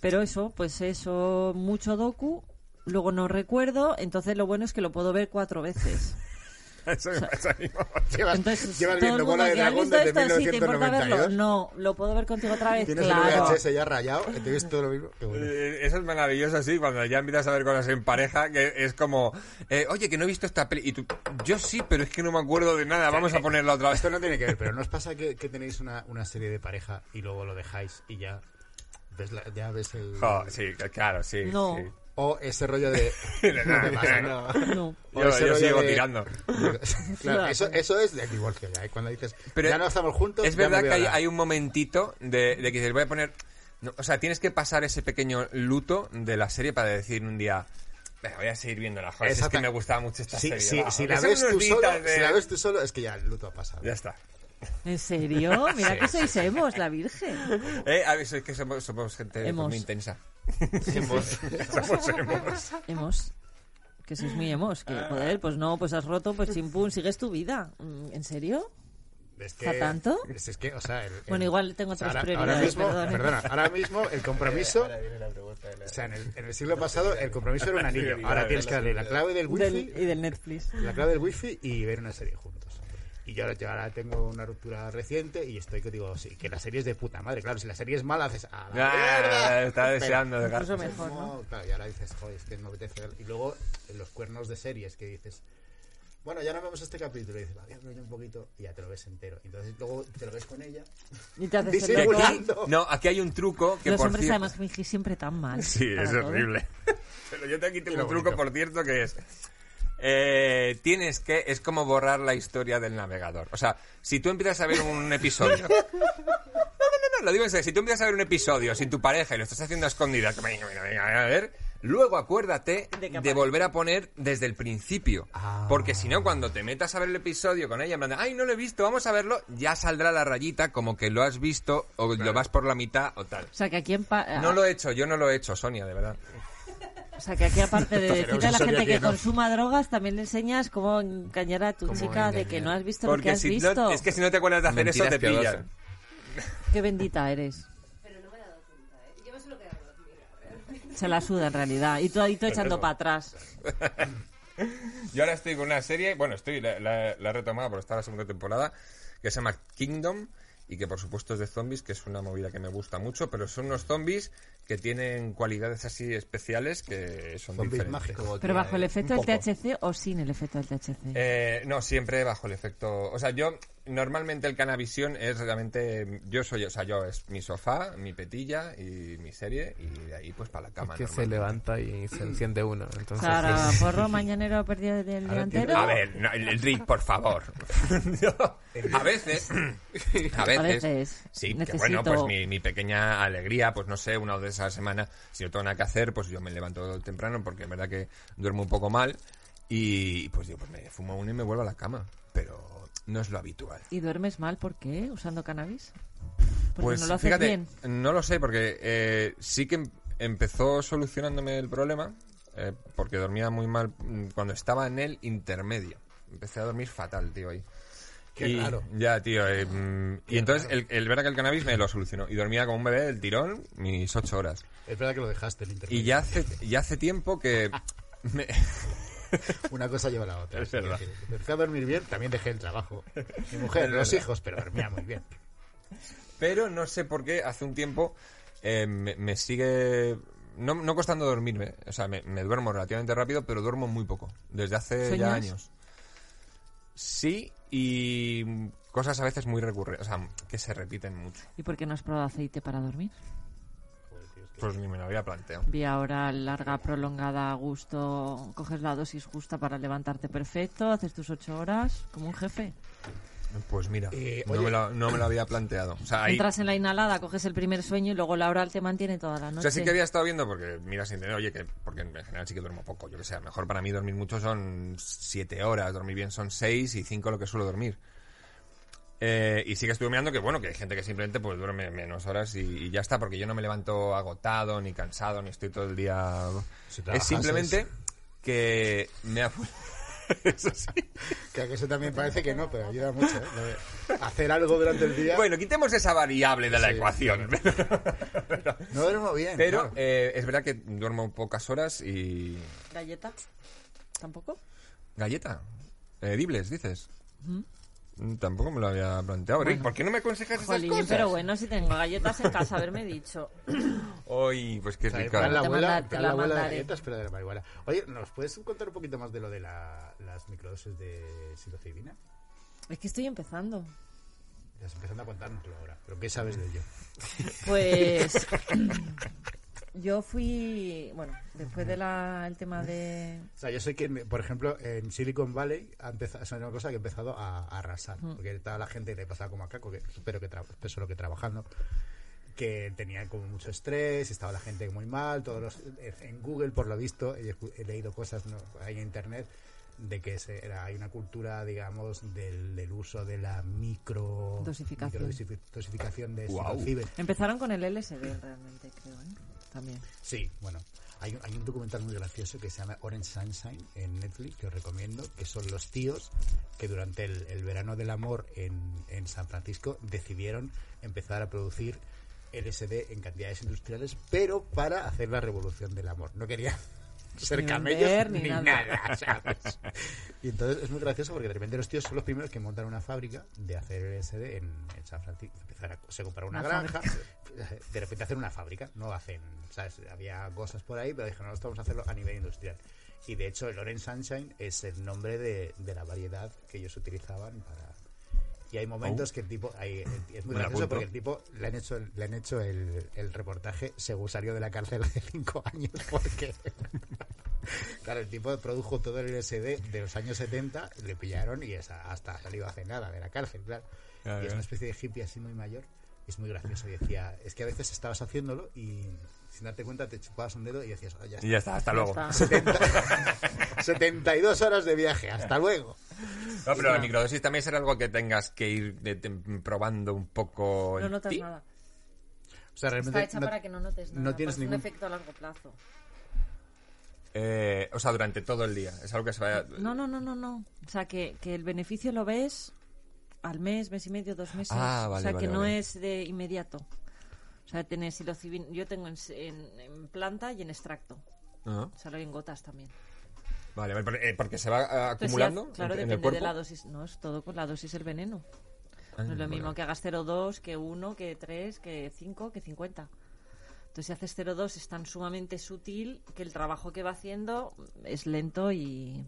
Pero eso, pues eso, mucho docu, luego no recuerdo, entonces lo bueno es que lo puedo ver cuatro veces. Eso me pasa a mí. Llevas, Entonces, llevas viendo bola de que, ¿has dragón desde esto? Sí. 1992. No, lo puedo ver contigo otra vez, Tienes claro. el VHS ya rayado, te ves todo lo mismo. Bueno. Eh, Eso es maravilloso, sí, cuando ya empiezas a ver cosas en pareja, que es como, eh, oye, que no he visto esta peli. Y tú, yo sí, pero es que no me acuerdo de nada, vamos a ponerla otra vez. Esto no tiene que ver, pero ¿no os pasa que, que tenéis una, una serie de pareja y luego lo dejáis y ya ves, la- ya ves el... Jo, sí, claro, sí. No. sí. O ese rollo de... No, te pasa, ¿no? No. O Yo, ese yo rollo sigo de- tirando. claro, eso, eso es divorcio ya. y Cuando dices, Pero ya no estamos juntos, Es verdad que hay, un momentito de, de que dices, voy a poner No, o sea, tienes que pasar ese pequeño luto de la serie para decir un día. Venga, voy a seguir viendo la joder. si Es que me gustaba mucho esta Sí, serie. sí, si, la ves tú solo, de- si la ves tú solo, es que ya el luto ha pasado. Ya está. ¿En serio? Mira Sí, que sí, sois hemos, la Virgen. Eh, a ver, es que somos, somos gente muy intensa. Hemos- Somos hemos. Hemos. Que sois muy hemos. Que, joder, pues no, pues has roto, pues chimpún, sigues tu vida. Mm, ¿En serio? Es ¿Para tanto? Es, es que, o sea, el- el- Bueno, igual tengo otras ahora, prioridades, ahora mismo, ¿eh? perdona, ahora mismo el compromiso, o sea, en el, en el siglo pasado el compromiso era un anillo. Ahora tienes que darle la clave del wifi, Del- y del Netflix. la clave del wifi y ver una serie juntos. Y yo ahora, yo ahora tengo una ruptura reciente y estoy que digo, sí, que la serie es de puta madre. Claro, si la serie es mala, haces a la Ah, mierda. Pero- deseando dejar. Incluso mejor, ¿no? No, claro, y ahora dices, joder, es que no me apetece ver. Y luego en los cuernos de series que dices, bueno, ya no vemos este capítulo. Y dices, va, voy a ver un poquito y ya te lo ves entero. Entonces luego te lo ves con ella. Y te haces el loco. "Aquí- No, aquí hay un truco que Los por hombres cierto- además fingís siempre tan mal. Sí, es todo. horrible. Pero yo te aquí tengo un truco, por cierto, que es... eh, tienes que... Es como borrar la historia del navegador. O sea, si tú empiezas a ver un episodio... No, no, no, no, lo digo en serio. Si tú empiezas a ver un episodio sin tu pareja y lo estás haciendo a escondidas, que venga, venga, venga, a ver... Luego acuérdate De volver a poner desde el principio. Ah. Porque si no, cuando te metas a ver el episodio con ella, en plan de, ay, no lo he visto, vamos a verlo, ya saldrá la rayita como que lo has visto o lo vas por la mitad o tal. O sea, que aquí, en pa- No lo he hecho, yo no lo he hecho, Sonia, de verdad. O sea, que aquí aparte de Pero decirle a la gente que consuma drogas, también le enseñas cómo engañar a tu Cómo chica de que no has visto lo que has si visto. no, es que si no te acuerdas de hacer eso, te Mentiras pillan. Qué bendita eres. Se la suda en realidad. Y tú ahí tú echando para atrás. Yo ahora estoy con una serie, bueno, estoy, la, la- la he retomado porque está la segunda temporada, que se llama Kingdom y que por supuesto es de zombies, que es una movida que me gusta mucho, pero son unos zombies que tienen cualidades así especiales que son Zombies diferentes. mágicos. Pero bajo el efecto del. THC o sin el efecto del THC. Eh, no, siempre bajo el efecto. O sea, yo normalmente el Canavisión es realmente. Yo soy, o sea, yo es mi sofá, mi petilla y mi serie, y de ahí pues para la cama. que se levanta y se enciende uno. Entonces, Sara, pues, porro mañanero perdido del Ahora delantero. A ver, no, el, el Rick, por favor. Yo, a veces, a veces, A veces. sí, que Necesito- bueno, pues mi, mi pequeña alegría, pues no sé, una vez a la semana, si no tengo nada que hacer, pues yo me levanto temprano porque es verdad que duermo un poco mal y pues digo, pues me fumo uno y me vuelvo a la cama, pero no es lo habitual. ¿Y duermes mal por qué? ¿Usando cannabis? Porque Pues no lo haces fíjate, bien. no lo sé, porque eh, sí que em- empezó solucionándome el problema, eh, porque dormía muy mal mm, cuando estaba en el intermedio. Empecé a dormir fatal, tío, ahí. Qué y, raro. Ya, tío. eh, mm, y entonces el, el verdad que el cannabis me lo solucionó. Y dormía como un bebé del tirón mis ocho horas. Es verdad que lo dejaste el intermedio. Y ya hace, ya hace tiempo que... me- Una cosa lleva a la otra. Es verdad. Empecé a dormir bien, también dejé el trabajo. Mi mujer, los hijos, pero dormía muy bien. Pero no sé por qué hace un tiempo eh, me, me sigue... No, no costando dormirme. O sea, me, me duermo relativamente rápido, pero duermo muy poco. Desde hace ya años. Sí, y cosas a veces muy recurrentes. O sea, que se repiten mucho. ¿Y por qué no has probado aceite para dormir? Pues ni me lo había planteado. Vía oral larga, prolongada, a gusto. Coges la dosis justa para levantarte perfecto, haces tus ocho horas como un jefe. Pues mira, Eh, no, me lo, no me lo había planteado. O sea, ahí, Entras en la inhalada, coges el primer sueño y luego la oral te mantiene toda la o noche. sea, sí que había estado viendo, porque mira, sin tener, oye, que porque en general sí que duermo poco. Yo que sé, mejor para mí dormir mucho son siete horas, dormir bien son seis y cinco lo que suelo dormir. Eh, y sí que estuve mirando que, bueno, que hay gente que simplemente pues duerme menos horas y, y ya está, porque yo no me levanto agotado, ni cansado, ni estoy todo el día... Si es simplemente que me ha... Eso sí. Que a que eso también parece que no, pero ayuda mucho. ¿eh? Hacer algo durante el día. Bueno, quitemos esa variable de la Sí. ecuación. no duermo bien. Pero claro. eh, es verdad que duermo pocas horas y... ¿Galleta? ¿Tampoco? ¿Galleta? Eh, ¿Dibles, dices? Mm, Tampoco me lo había planteado. Rick, ¿por qué no me aconsejas esas Jolín, cosas? pero bueno, si tengo galletas en casa, haberme dicho. Uy, pues qué rica. la abuela, la la abuela de galletas, pero de la marihuana. Oye, ¿nos puedes contar un poquito más de lo de la- las microdosis de psilocibina? Es que estoy empezando. Estás empezando a contárnoslo ahora. ¿Pero qué sabes de ello? Pues yo fui, bueno, después del el tema de... O sea, yo sé que, por ejemplo, en Silicon Valley ha empezado, es una cosa que ha empezado a, a arrasar. Porque toda la gente le pasaba como a Caco, que espero que, tra- espero que trabajando. que tenía como mucho estrés, estaba la gente muy mal, todos los, en Google por lo visto he, he leído cosas ¿no? ahí en internet de que se- era, hay una cultura, digamos, del, del uso de la micro Dosificación. dosificación de psilocibe. Empezaron con el LSD realmente, creo, ¿eh? También. Sí, bueno, hay, hay un documental muy gracioso que se llama Orange Sunshine en Netflix que os recomiendo, que son los tíos que durante el, el verano del amor en, en San Francisco decidieron empezar a producir LSD en cantidades industriales, pero para hacer la revolución del amor. No querían ser Ni camellos vender, ni, ni nada. nada. ¿sabes? Y entonces es muy gracioso porque de repente los tíos son los primeros que montan una fábrica de hacer LSD en, en San Francisco. Empezar a- se compra una, Una granja, de repente hacen una fábrica, no hacen, ¿sabes? Había cosas por ahí, pero dijeron, no, esto vamos a hacerlo a nivel industrial. Y de hecho, el Orange Sunshine es el nombre de, de la variedad que ellos utilizaban para. Y hay momentos que el tipo. hay- el- es muy gracioso porque el tipo le han hecho, le han hecho el, el reportaje según salió de la cárcel de cinco años, porque. Claro, el tipo produjo todo el LSD de los años 70, le pillaron y esa- hasta salió hace nada de la cárcel, claro. Claro, y es una especie de hippie así muy mayor. Es muy gracioso. Y decía, es que a veces estabas haciéndolo y sin darte cuenta te chupabas un dedo y decías, "Ah, ya está. Y ya está, hasta luego. está. 70 72 horas de viaje, hasta luego. No, pero la microdosis también será algo que tengas que ir de- de- probando un poco. No notas ti. nada. O sea, realmente Está hecha no- para que no notes nada. no tienes pues es ningún- un efecto a largo plazo. Eh, o sea, durante todo el día. Es algo que se vaya. No, no, no, no, no. O sea, que, que el beneficio lo ves al mes, mes y medio, dos meses. Ah, o vale, sea, vale, que no vale. es de inmediato. Sea, tenés psilocibin, yo tengo en, en- en planta y en extracto. Ah, O sea, lo hay en gotas también. Vale, eh, porque se va ah, Entonces, acumulando ya, claro, en, en el depende cuerpo. de la dosis. No, es todo con la dosis del veneno. Ah, No es lo mismo que hagas 0,2, que 1, que 3, que 5, que 50. Entonces, si haces 0,2 es tan sumamente sutil que el trabajo que va haciendo es lento y.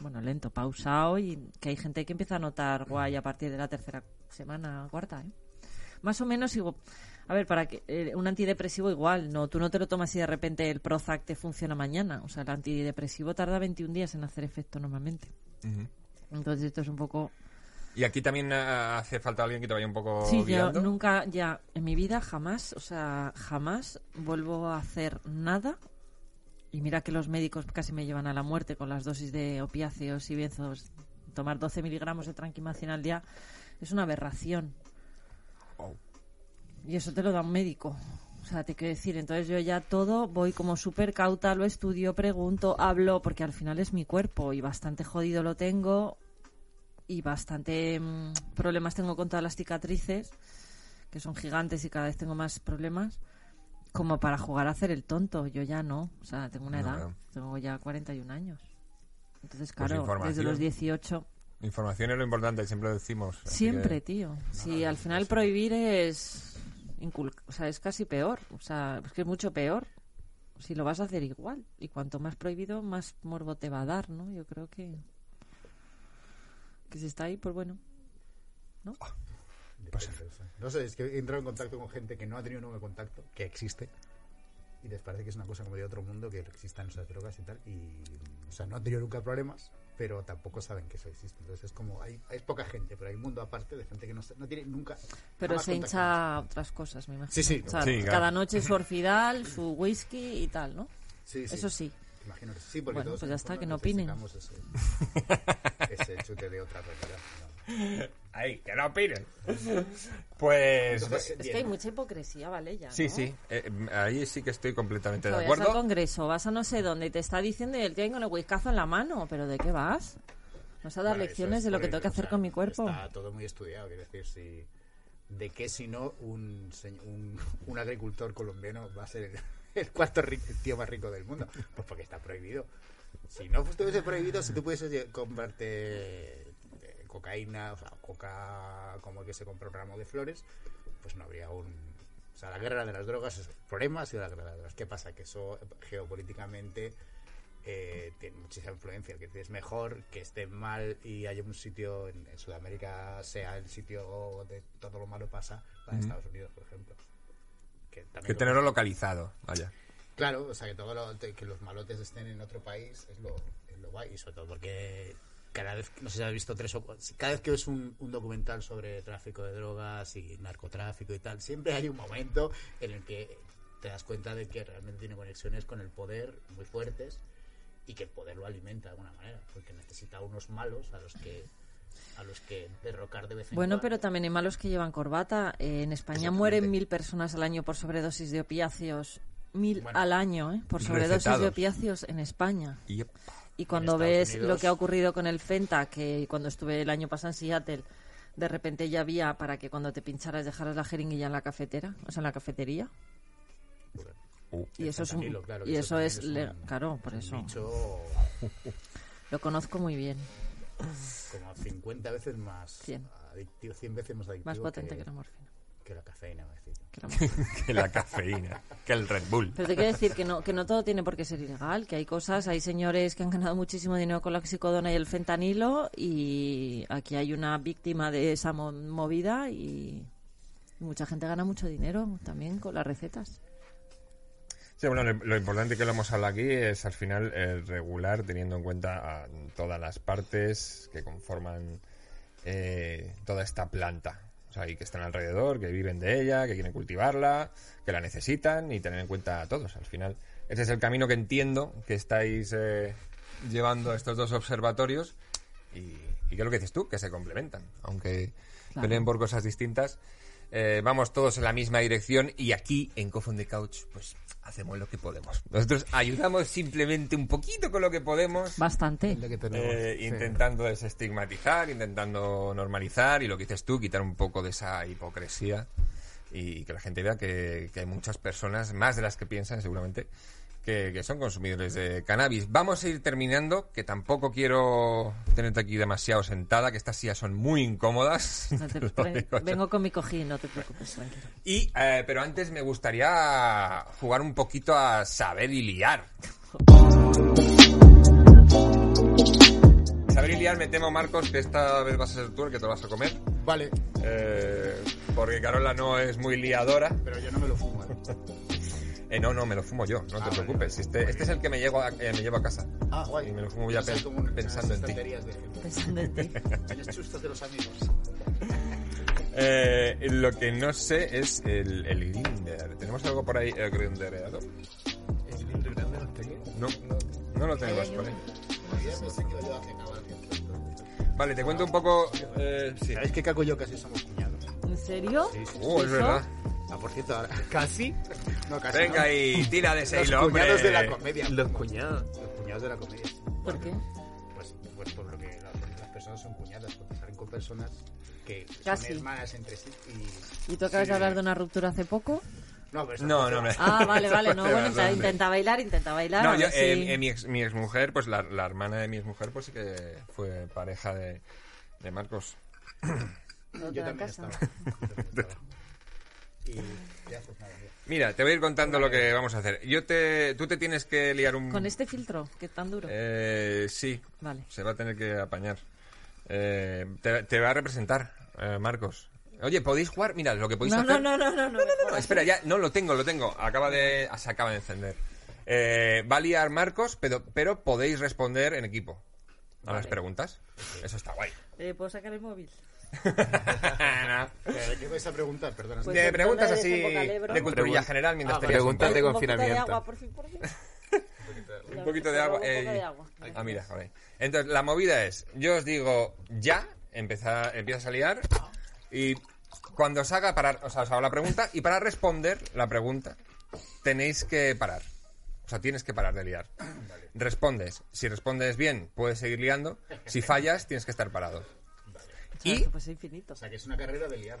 Bueno, lento, pausado y que hay gente que empieza a notar guay a partir de la tercera semana, cuarta, ¿eh? Más o menos, digo, a ver, para que eh, un antidepresivo igual, no, tú no te lo tomas y de repente el Prozac te funciona mañana. O sea, el antidepresivo tarda 21 días en hacer efecto normalmente. Entonces, esto es un poco Y aquí también ah, hace falta alguien que te vaya un poco Sí, yo nunca, ya, en mi vida jamás, o sea, jamás vuelvo a hacer nada. Y mira que los médicos casi me llevan a la muerte con las dosis de opiáceos y benzos. Tomar 12 miligramos de tranquimacina al día es una aberración. Y eso te lo da un médico. O sea, te quiero decir, entonces yo ya todo voy como súper cauta, lo estudio, pregunto, hablo, porque al final es mi cuerpo y bastante jodido lo tengo y bastante mm, problemas tengo con todas las cicatrices, que son gigantes y cada vez tengo más problemas, como para jugar a hacer el tonto. Yo ya no, o sea, tengo una No, edad, tengo ya 41 años. Entonces, Pues claro, información. desde los 18 Información es lo importante, siempre lo decimos. Siempre, que- tío. Si al final prohibir es incul- o sea, es casi peor, o sea, es que es mucho peor. Si lo vas a hacer igual y cuanto más prohibido, más morbo te va a dar, ¿no? Yo creo que que si está ahí, pues bueno. No sé, es que he entrado en contacto con gente que no ha tenido nunca contacto, que existe, y les parece que es una cosa como de otro mundo que existan esas drogas y tal, y, o sea, no han tenido nunca problemas, pero tampoco saben que eso existe. Entonces es como, hay, hay poca gente, pero hay un mundo aparte de gente que no, no tiene nunca. Pero se hincha a otras cosas, me imagino. Sí, sí, O sea, Sí, claro. cada noche su orfidal, su whisky y tal, ¿no? Sí, sí. Eso sí. Imagino que sí, porque Bueno, todos pues ya está, que no opinen. Ese, ese chute de otra realidad. ¿no? Ahí, que no opinen. Pues. Entonces, Es bien, que hay mucha hipocresía, ¿vale? Ya, Sí, ¿no? sí, eh, ahí sí que estoy completamente de vas al acuerdo. congreso, vas a no sé dónde y te está diciendo y el tío ahí con el whiskazo en la mano, pero ¿de qué vas? Vas a dar Bueno, lecciones es de lo que tengo que o hacer sea, con mi cuerpo. Está todo muy estudiado, quiero decir, si, de qué si no un, un, un agricultor colombiano va a ser el, cuarto el tío más rico del mundo. Pues porque está prohibido. Si no estuviese prohibido, si tú pudieses comprarte eh, cocaína, o sea, coca como el que se compra un ramo de flores, pues no habría un... O sea, la guerra de las drogas es problema, ha sido la guerra de las drogas. ¿Qué pasa? Que eso geopolíticamente eh, tiene muchísima influencia. Que es mejor que esté mal y haya un sitio en, en Sudamérica sea el sitio donde todo lo malo pasa para Estados Unidos, por ejemplo. Que, también Que lo- tenerlo localizado, vaya. Claro, o sea, que, todo lo- que los malotes estén en otro país es lo, es lo guay. Y sobre todo porque cada vez, no sé si has visto tres o cuatro, cada vez que ves un, un documental sobre tráfico de drogas y narcotráfico y tal, siempre hay un momento en el que te das cuenta de que realmente tiene conexiones con el poder muy fuertes y que el poder lo alimenta de alguna manera, porque necesita unos malos a los que a los que derrocar de vez en Bueno, cuando. pero también hay malos que llevan corbata. Eh, en España mueren mil personas al año por sobredosis de opiáceos. Mil Bueno. al año, ¿eh? Por sobredosis Recetados. de opiáceos en España. Yep. Y cuando ves Unidos- lo que ha ocurrido con el Fenta, que cuando estuve el año pasado en Seattle, de repente ya había para que cuando te pincharas dejaras la jeringuilla en la cafetera, o sea, en la cafetería. Uh. Y eso es un, claro, y eso eso es, un- claro, por eso bicho lo conozco muy bien, como 50 veces más Cien. adictivo, 100 veces más adictivo más potente que, que, la morfina. que la cafeína, voy a decir. que la que la cafeína, que el Red Bull. Pero te quiero decir que no, que no todo tiene por qué ser ilegal, que hay cosas, hay señores que han ganado muchísimo dinero con la oxicodona y el fentanilo y aquí hay una víctima de esa mo- movida y mucha gente gana mucho dinero también con las recetas. Sí, bueno, lo, lo importante que lo hemos hablado aquí es al final el regular, teniendo en cuenta a todas las partes que conforman eh, toda esta planta. O sea, y que están alrededor, que viven de ella, que quieren cultivarla, que la necesitan y tener en cuenta a todos. Al final, ese es el camino que entiendo que estáis eh, llevando estos dos observatorios y, y que es lo que dices tú, que se complementan. Aunque Claro. peleen por cosas distintas, eh, vamos todos en la misma dirección y aquí en Coffin the Couch, pues hacemos lo que podemos. Nosotros ayudamos simplemente un poquito con lo que podemos. Bastante. Es lo que tenemos. eh, Sí. intentando desestigmatizar, intentando normalizar y lo que dices tú, quitar un poco de esa hipocresía y que la gente vea que, que hay muchas personas, más de las que piensan seguramente, que, que son consumidores de cannabis. Vamos a ir terminando, que tampoco quiero tenerte aquí demasiado sentada, que estas sillas son muy incómodas. No te- yo. vengo con mi cojín, no te preocupes, tranquilo. Y, eh, pero antes me gustaría jugar un poquito a saber y liar. Saber y liar me temo, Marcos, que esta vez vas a ser tú el que te lo vas a comer. Vale, Eh, porque Carola no es muy liadora. pero yo no me lo fumo. ¿Eh? No, no, me lo fumo yo, no Ah, te preocupes. vale. Este, este es el que me llevo a, eh, me llevo a casa. Ah, guay. Y me lo fumo ya Pensaba pe- como unas pensando en ti. de. Pensando en ti. En los chustos de los amigos. Eh, lo que no sé es el, el grinder. ¿Tenemos algo por ahí eh, grindereado? ¿El grande no? No, no lo tenemos por ahí. Vale, te cuento un poco. eh, sí. ¿Sabéis que Caco y yo casi somos cuñados? ¿En serio? Sí, sí. Uh, es ¿Eso? verdad. Ah, por cierto, ahora... ¿Casi? No, casi Venga no. y tira de Los Seilo, hombre. cuñados de la comedia. Los cuñados. Los cuñados de la comedia. ¿Por qué? Pues, pues por lo que la- las personas son cuñadas, porque salen con personas que Casi. son hermanas entre sí y... ¿Y tú acabas Sí. de hablar de una ruptura hace poco? No, pero eso No, no, hombre. Ah, vale, vale. No, bueno, intenta, bailar, intenta bailar. No, yo, eh, eh, mi, ex, mi exmujer, pues la, la hermana de mi exmujer, pues sí que fue pareja de, de Marcos. No Yo también estaba. Yo también estaba. Y ya, pues nada, ya. Mira, te voy a ir contando lo que vamos a hacer. Yo te, tú te tienes que liar un. Con este filtro, que es tan duro. Eh, sí, Vale. se va a tener que apañar. Eh, te, te va a representar, eh, Marcos. Oye, podéis jugar. Mira, lo que podéis No, hacer. no, no, no, no, no. No, espera, ya, no lo tengo, lo tengo. Acaba de, se acaba de encender. Eh, va a liar Marcos, pero, pero podéis responder en equipo a las preguntas. Eso está guay. Eh, ¿Puedo sacar el móvil? No. ¿De qué vais a preguntar? Perdona. Pues de preguntas así de culturilla Pregun- general mientras Ah, un preguntas de poco- Un poquito de confinamiento. agua, por fin, por fin. un poquito de agua. Un eh, de agua. Ah, mira, vale. Entonces, la movida es, yo os digo ya, empeza, empiezas a liar, y cuando os haga parar, o sea, os hago la pregunta, y para responder la pregunta, tenéis que parar. O sea, tienes que parar de liar. Respondes. Si respondes bien, puedes seguir liando. Si fallas, tienes que estar parado. Y... Pues infinito. O sea, que es una carrera de liar.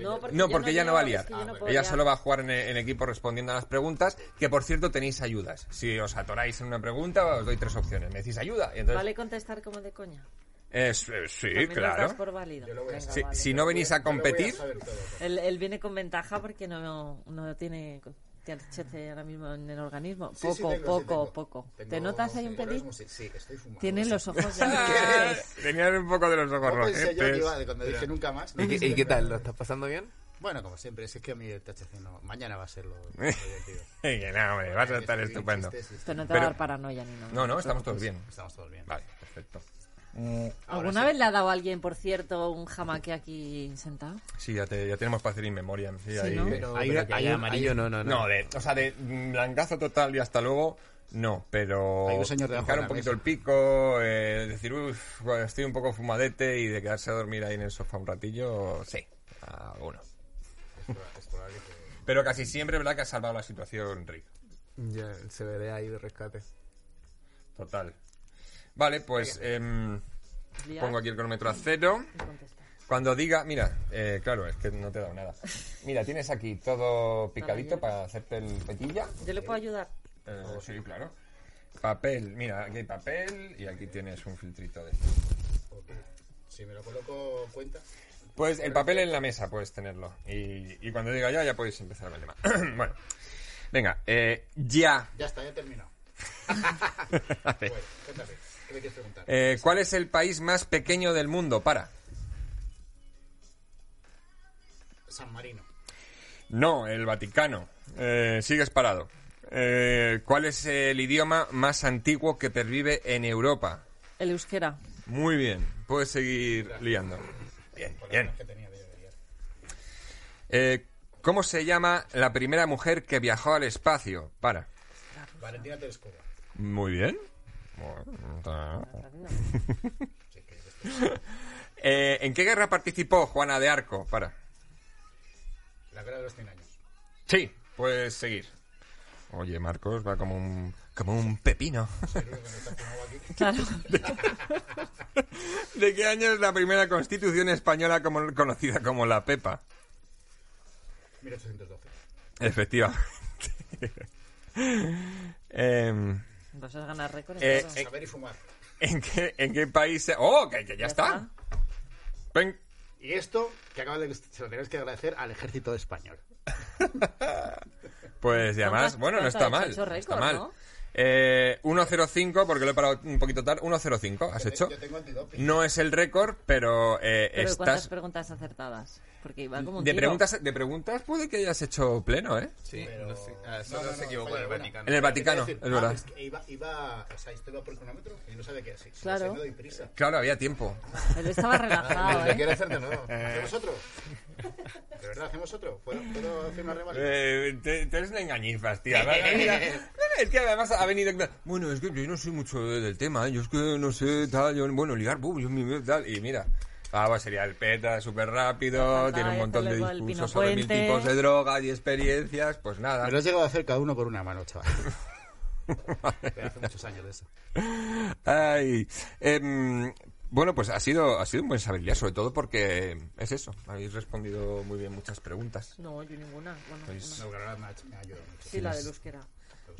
No, porque, no, porque ella no llego, va a es liar. que no Ah, Ella liar. solo va a jugar en, en equipo respondiendo a las preguntas, que por cierto tenéis ayudas. Si os atoráis en una pregunta, os doy tres opciones. Me decís ayuda. Y entonces, ¿Vale contestar como de coña? Es- eh, sí, También claro. por válido. Venga, Si, vale. si no venís a competir, saber todo. Él, él viene con ventaja porque no, no tiene THC ahora mismo en el organismo. Sí, Poco, sí, tengo, sí, poco, tengo. poco. Tengo- ¿Te notas ahí un pelín? Sí, estoy fumando. Tiene Sí. los ojos ya. tenían un poco de los ojos rojetes. iba, de cuando dije nunca más. no ¿Y, qué- y qué tal? ¿Lo estás pasando bien? Bueno, como siempre, es que a mí el THC no. Mañana va a ser lo, lo divertido. Que no, hombre, vas a estar estupendo. Pero no te Pero- va a dar paranoia ni nada. No, no, estamos todos bien. Estamos todos bien. Vale, perfecto. Mm, ¿Alguna vez le ha dado a alguien, por cierto, un jamaque aquí sentado? Sí, ya, te- ya tenemos para hacer in memoriam. Sí, Sí, ahí- ¿no? Pero, Hay, pero que hay hay- amarillo, hay- no, no, no. No, de, o sea, de blancazo total y hasta luego, no, pero... Hay un señor de un poquito mesa. el pico, eh, decir, uff, bueno, estoy un poco fumadete y de quedarse a dormir ahí en el sofá un ratillo, sí, alguno. Pero casi siempre, ¿verdad? Que ha salvado la situación, Rick. Ya, el CBD ahí de rescate. Total. Vale, pues em, pongo aquí el cronómetro a cero. Cuando diga, mira, eh, claro, es que no te he dado nada. Mira, tienes aquí todo picadito para hacerte el petilla. ¿Yo le puedo ayudar? Eh, sí, claro. Papel, mira, aquí hay papel y aquí tienes un filtrito de... Si me lo coloco cuenta. Pues el papel en la mesa puedes tenerlo. Y, y cuando diga ya, ya podéis empezar con el tema. bueno, venga, eh, ya. Ya está, ya he terminado. A ver. Bueno, cuéntame. ¿Qué me quieres preguntar? Eh, ¿Cuál es el país más pequeño del mundo? Para. San Marino. No, el Vaticano. Eh, sigues parado. Eh, ¿Cuál es el idioma más antiguo que pervive en Europa? El euskera. Muy bien, puedes seguir liando. Bien, bien. ganas que tenía de liar. Eh, ¿Cómo se llama la primera mujer que viajó al espacio? Para. Valentina Tereskova. Muy bien. Eh, ¿En qué guerra participó Juana de Arco? Para. la guerra de los 100 años. Sí, puedes seguir. Oye, Marcos va como un, como un pepino. Claro. ¿De qué año es la primera constitución española como, conocida como la Pepa? 1812. Efectivamente. Em, Vas a ganar récord. Eh, en eh, Saber y fumar. ¿en, qué, ¿En qué país? se- ¡Oh, que, que ya, está! Ven. Y esto que acaba de se lo tenéis que agradecer al ejército español. Pues y además, ¿Cuántas- bueno, no cuántas está mal. hecho no récord, está mal. no? Eh, 1.05, porque lo he parado un poquito tarde. 1.05, ¿has hecho? Yo tengo antidoping. No es el récord, pero, eh, Pero ¿cuántas estás... preguntas acertadas? Porque iba como un De tiro. preguntas, de preguntas puede que hayas hecho pleno, ¿eh? Sí, Pero- no sé. Ah, No, solo no, se no, equivocó en el. Vaticano. En el Vaticano, Decir, es ah, verdad. que iba, iba, o sea, esto iba por el cronómetro y no sabe qué así. Claro. No doy prisa. Claro, había tiempo. Él estaba relajado, ¿Le ¿eh? quiere hacer de nuevo? ¿Hacemos otro? ¿De verdad hacemos otro? ¿Puedo, puedo hacer una reválida? Eh, te, te eres una engañifas, tía. No, es que además ha venido... Bueno, es que yo no sé mucho del tema, ¿eh? yo es que no sé tal, yo, bueno, ligar, buf, yo mi- tal, y mira. Ah, pues sería el peta, súper rápido, tiene un montón de discursos sobre mil tipos de drogas y experiencias, pues nada. Me lo has llegado a hacer cada uno por una mano, chaval. Pero hace muchos años de eso. Ay, em, bueno, pues ha sido, ha sido un buen saber sobre todo porque es eso, habéis respondido muy bien muchas preguntas. No, yo ninguna. Bueno, Pues-. No, me ha, ayudado mucho. Sí, la euskera.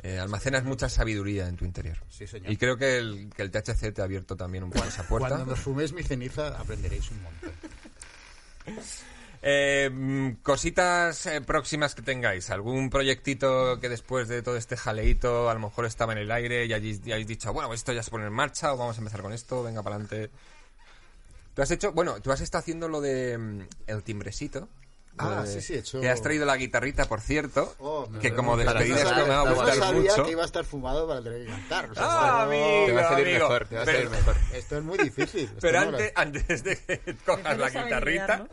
Eh, almacenas mucha sabiduría en tu interior. Sí, señor. Y creo que el, que el THC te ha abierto también un poco esa puerta. Cuando nos fuméis mi ceniza aprenderéis un montón. Eh, mm, cositas eh, próximas que tengáis. ¿Algún proyectito que después de todo este jaleíto a lo mejor estaba en el aire y hayáis, y hayáis dicho, bueno, esto ya se pone en marcha o vamos a empezar con esto, venga para adelante? Tú has hecho, bueno, tú has estado haciendo lo de mm, el timbrecito. Ah, de- sí, sí, he hecho- Que has traído la guitarrita, por cierto. Oh, que como despedida eso esto me va a gustar no sabía mucho. que iba a estar fumado para tener que cantar. o sea, Ah, amigo, Te va a salir amigo. mejor, te va a Pero- salir mejor. Esto es muy difícil. Pero no antes, antes de que cojas la guitarrita,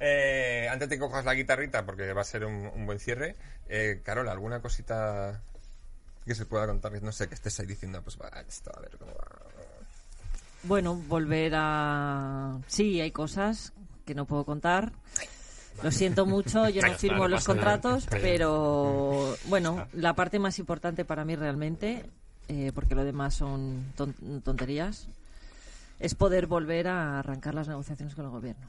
eh, antes de que cojas la guitarrita, porque va a ser un, un buen cierre, eh, Carol, ¿alguna cosita que se pueda contar? No sé, que estés ahí diciendo, pues va, esto, a ver cómo va. Bueno, volver a... Sí, hay cosas que no puedo contar. Lo siento mucho, yo no firmo los contratos, pero bueno, la parte más importante para mí realmente, eh, porque lo demás son ton- tonterías, es poder volver a arrancar las negociaciones con el gobierno.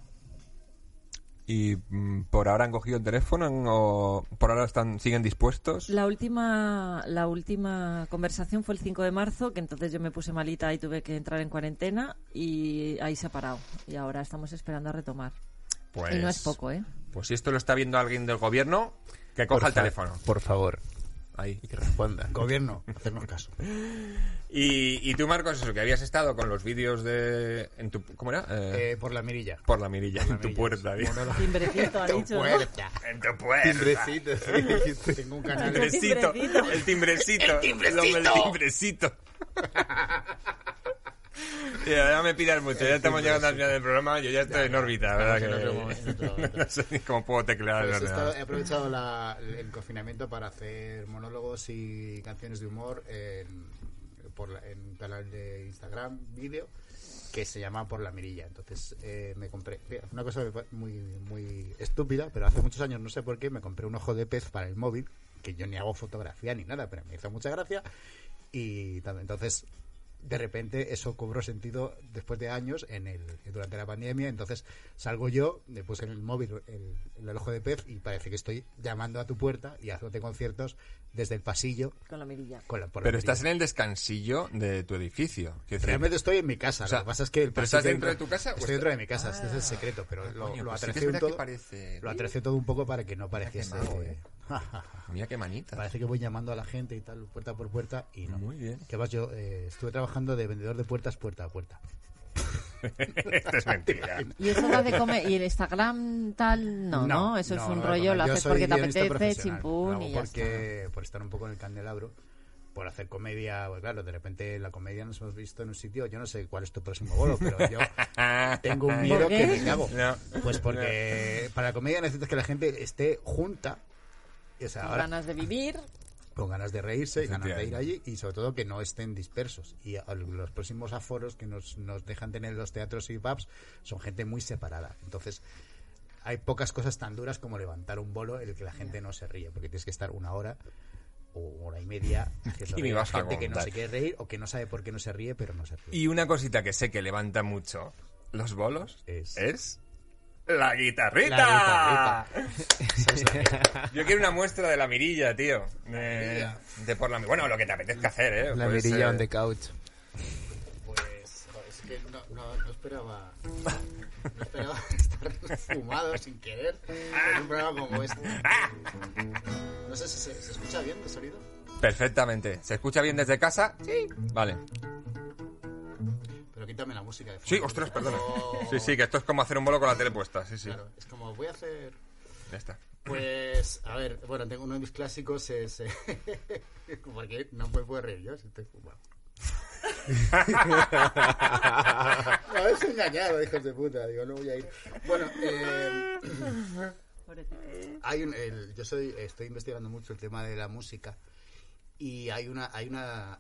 ¿Y mm, por ahora han cogido el teléfono o por ahora están siguen dispuestos? La última, la última conversación fue el 5 de marzo, que entonces yo me puse malita y tuve que entrar en cuarentena y ahí se ha parado. Y ahora estamos esperando a retomar. Pues, Y no es poco, ¿eh? Pues si esto lo está viendo alguien del gobierno, que coja Por el teléfono. Por favor. Ahí. Y que responda. Gobierno, hacernos caso. Y, y tú, Marcos, eso, que habías estado con los vídeos de... En tu, ¿Cómo era? Eh, Eh, por la mirilla. por la mirilla, en tu puerta. Timbrecito, ha dicho. En tu puerta. Timbrecito, sí. Tengo un canal. El Timbrecito. timbrecito. El timbrecito. El hombre, el timbrecito. Ya, ya me pidas mucho, ya estamos llegando al final del programa, yo ya estoy en órbita, ¿verdad? Que- en otro momento. no sé ni cómo puedo teclear Pues he, estado- he aprovechado la- el confinamiento para hacer monólogos y canciones de humor en, por la- en un canal de Instagram, vídeo, que se llama Por la Mirilla. Entonces eh, me compré, una cosa muy, muy estúpida, pero hace muchos años, no sé por qué, me compré un ojo de pez para el móvil, que yo ni hago fotografía ni nada, pero me hizo mucha gracia. Y entonces, de repente eso cobró sentido después de años en el durante la pandemia entonces salgo yo le puse en el móvil el, el ojo de pez y parece que estoy llamando a tu puerta y haciéndote conciertos desde el pasillo Con la mirilla. con la, por la Pero estás en el descansillo de tu edificio. realmente estoy en mi casa O sea, lo que pasa es que el ¿pero estás dentro de tu casa o estoy está- dentro de mi casa este es el secreto pero Ah, lo, coño, lo pues sí todo parece- lo atrecé todo un poco para que no pareciese eh. Mira qué manita. Parece que voy llamando a la gente y tal, puerta por puerta, y no. Muy bien. Que vas, yo eh, estuve trabajando de vendedor de puertas puerta a puerta. Esto es mentira. Y eso lo hace comer. Y el Instagram tal, no, ¿no? Eso es un no, rollo, no, lo haces porque te apetece, chimpún y ya porque, Por estar un poco en el candelabro, por hacer comedia, pues claro, de repente la comedia nos hemos visto en un sitio, yo no sé cuál es tu próximo bolo, pero yo tengo un miedo ¿Por que qué? me cago. No. Pues porque para la comedia necesitas que la gente esté junta, o sea, está. ahora, Ganas de vivir. con ganas de reírse, ganas de ir allí y sobre todo que no estén dispersos. Y a- los próximos aforos que nos, nos dejan tener los teatros y pubs son gente muy separada. Entonces, hay pocas cosas tan duras como levantar un bolo en el que la gente no se ríe, porque tienes que estar una hora o hora y media ¿Qué me vas a gente que no se quiere reír o que no sabe por qué no se ríe, pero no se ríe. Y una cosita que sé que levanta mucho los bolos Es- es, la guitarrita. La Yo quiero una muestra de la mirilla, tío. De, de por la Bueno, lo que te apetezca hacer, ¿eh? La mirilla ser- on the couch. Pues es que no, no, no esperaba no esperaba estar fumado sin querer en un programa como este. No sé si se, se escucha bien el sonido. Perfectamente. ¿Se escucha bien desde casa? Sí. Vale. Pero quítame la música de fondo. Sí, ostras, perdona. Oh, Sí, sí, que esto es como hacer un bolo con la tele puesta. Sí, sí. Claro, es como voy a hacer. Ya está. Pues, a ver, bueno, tengo uno de mis clásicos es. eh, porque no me puedo reír yo si estoy fumado. Me habéis engañado, hijos de puta. Digo, no voy a ir. Bueno, eh, hay un, el- yo soy, estoy investigando mucho el tema de la música y hay una, hay una,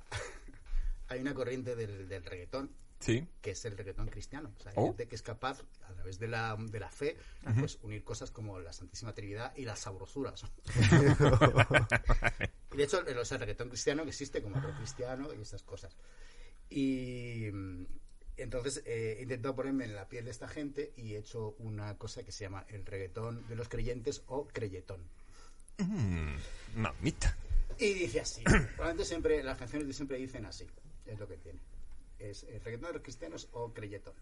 hay una corriente del, del reggaetón Sí. que es el reggaetón cristiano. O sea, hay Oh. gente que es capaz, a través de la, de la fe, pues unir cosas como la Santísima Trinidad y las sabrosuras. y de hecho, el, o sea, el reggaetón cristiano existe como rock cristiano y esas cosas. Y mm, entonces eh, he intentado ponerme en la piel de esta gente y he hecho una cosa que se llama el reggaetón de los creyentes o creyetón. Mm, mamita. Y dice así. Probablemente siempre, las canciones siempre dicen así. Es lo que tiene. Es los cristianos o creyetón.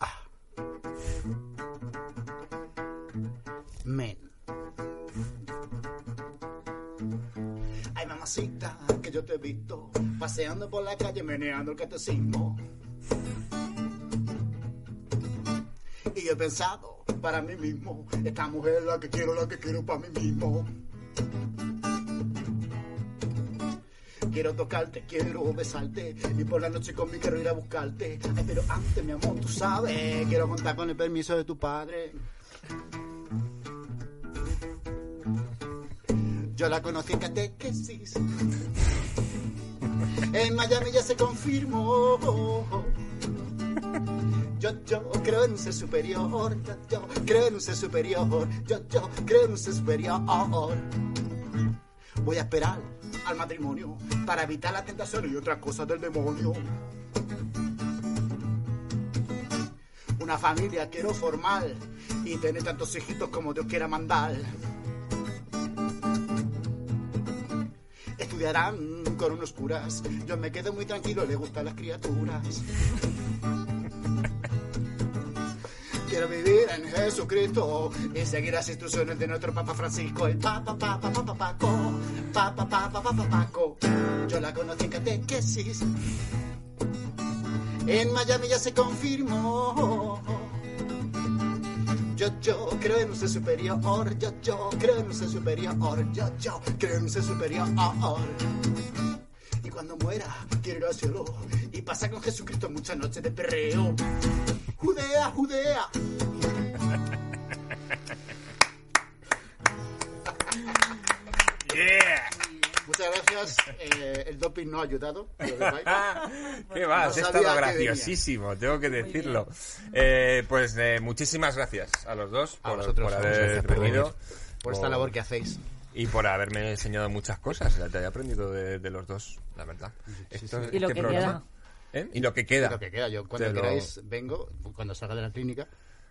Ah. Men. Ay, mamacita, que yo te he visto paseando por la calle meneando el catecismo. Y he pensado para mí mismo, esta mujer es la que quiero, la que quiero para mí mismo. Quiero tocarte, quiero besarte y por la noche conmigo quiero ir a buscarte. Ay, pero antes, mi amor, tú sabes, quiero contar con el permiso de tu padre. Yo la conocí en catequesis. En Miami ya se confirmó. Yo, yo creo en un ser superior. Yo, yo creo en un ser superior. Yo, yo creo en un ser superior. Voy a esperar al matrimonio para evitar la tentación y otras cosas del demonio. Una familia quiero formar y tener tantos hijitos como Dios quiera mandar. Estudiarán con unos curas. Yo me quedo muy tranquilo, le gustan las criaturas. Quiero vivir en Jesucristo y seguir las instrucciones de nuestro Papa Francisco, el Papa, Papa, Papa, Paco, Papa, Papa, Papa, Paco. Yo la conocí en catequesis. En Miami ya se confirmó. Yo, yo creo en un ser superior. Yo, yo creo en un ser superior. Yo, yo creo en un ser superior. Y cuando muera, quiero ir al cielo. Y pasa con Jesucristo muchas noches de perreo. Judea, Judea. Yeah. Muchas gracias. Eh, el doping no ha ayudado. ¿Qué va? No Has estado que graciosísimo, tengo que decirlo. Eh, pues eh, muchísimas gracias a los dos A por, vosotros, por haber venido. Por esta labor que hacéis. Y por haberme enseñado muchas cosas. Ya Te he aprendido de, de los dos, la verdad. Esto- Y lo este que programa- ¿Eh? Y lo que queda. Lo que queda, yo cuando Te lo- queráis vengo, cuando salga de la clínica,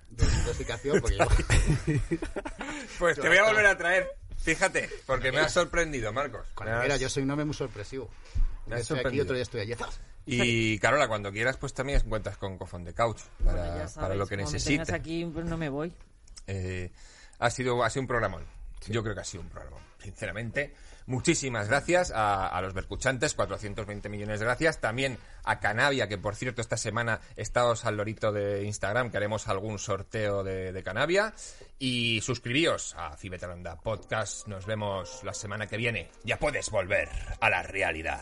de desintoxicación, porque yo... Pues te voy a volver a traer. Fíjate, porque me has sorprendido, Marcos. Cuando has- quiera, yo soy un hombre muy sorpresivo. Me has estoy aquí, sorprendido. otro día estoy allí. Y Carola, cuando quieras, pues también cuentas con Cofón de Couch para, Bueno, ya para sabéis, lo que necesites. aquí, pues no me voy. Eh, ha, sido, ha sido un programón. Yo creo que ha sido un programón, sinceramente. Muchísimas gracias a, los Bercuchantes, 420 millones de gracias. También a Canavia, que por cierto esta semana estáos al lorito de Instagram, que haremos algún sorteo de, de Canavia. Y suscribíos a Fibetalanda Podcast. Nos vemos la semana que viene. Ya puedes volver a la realidad.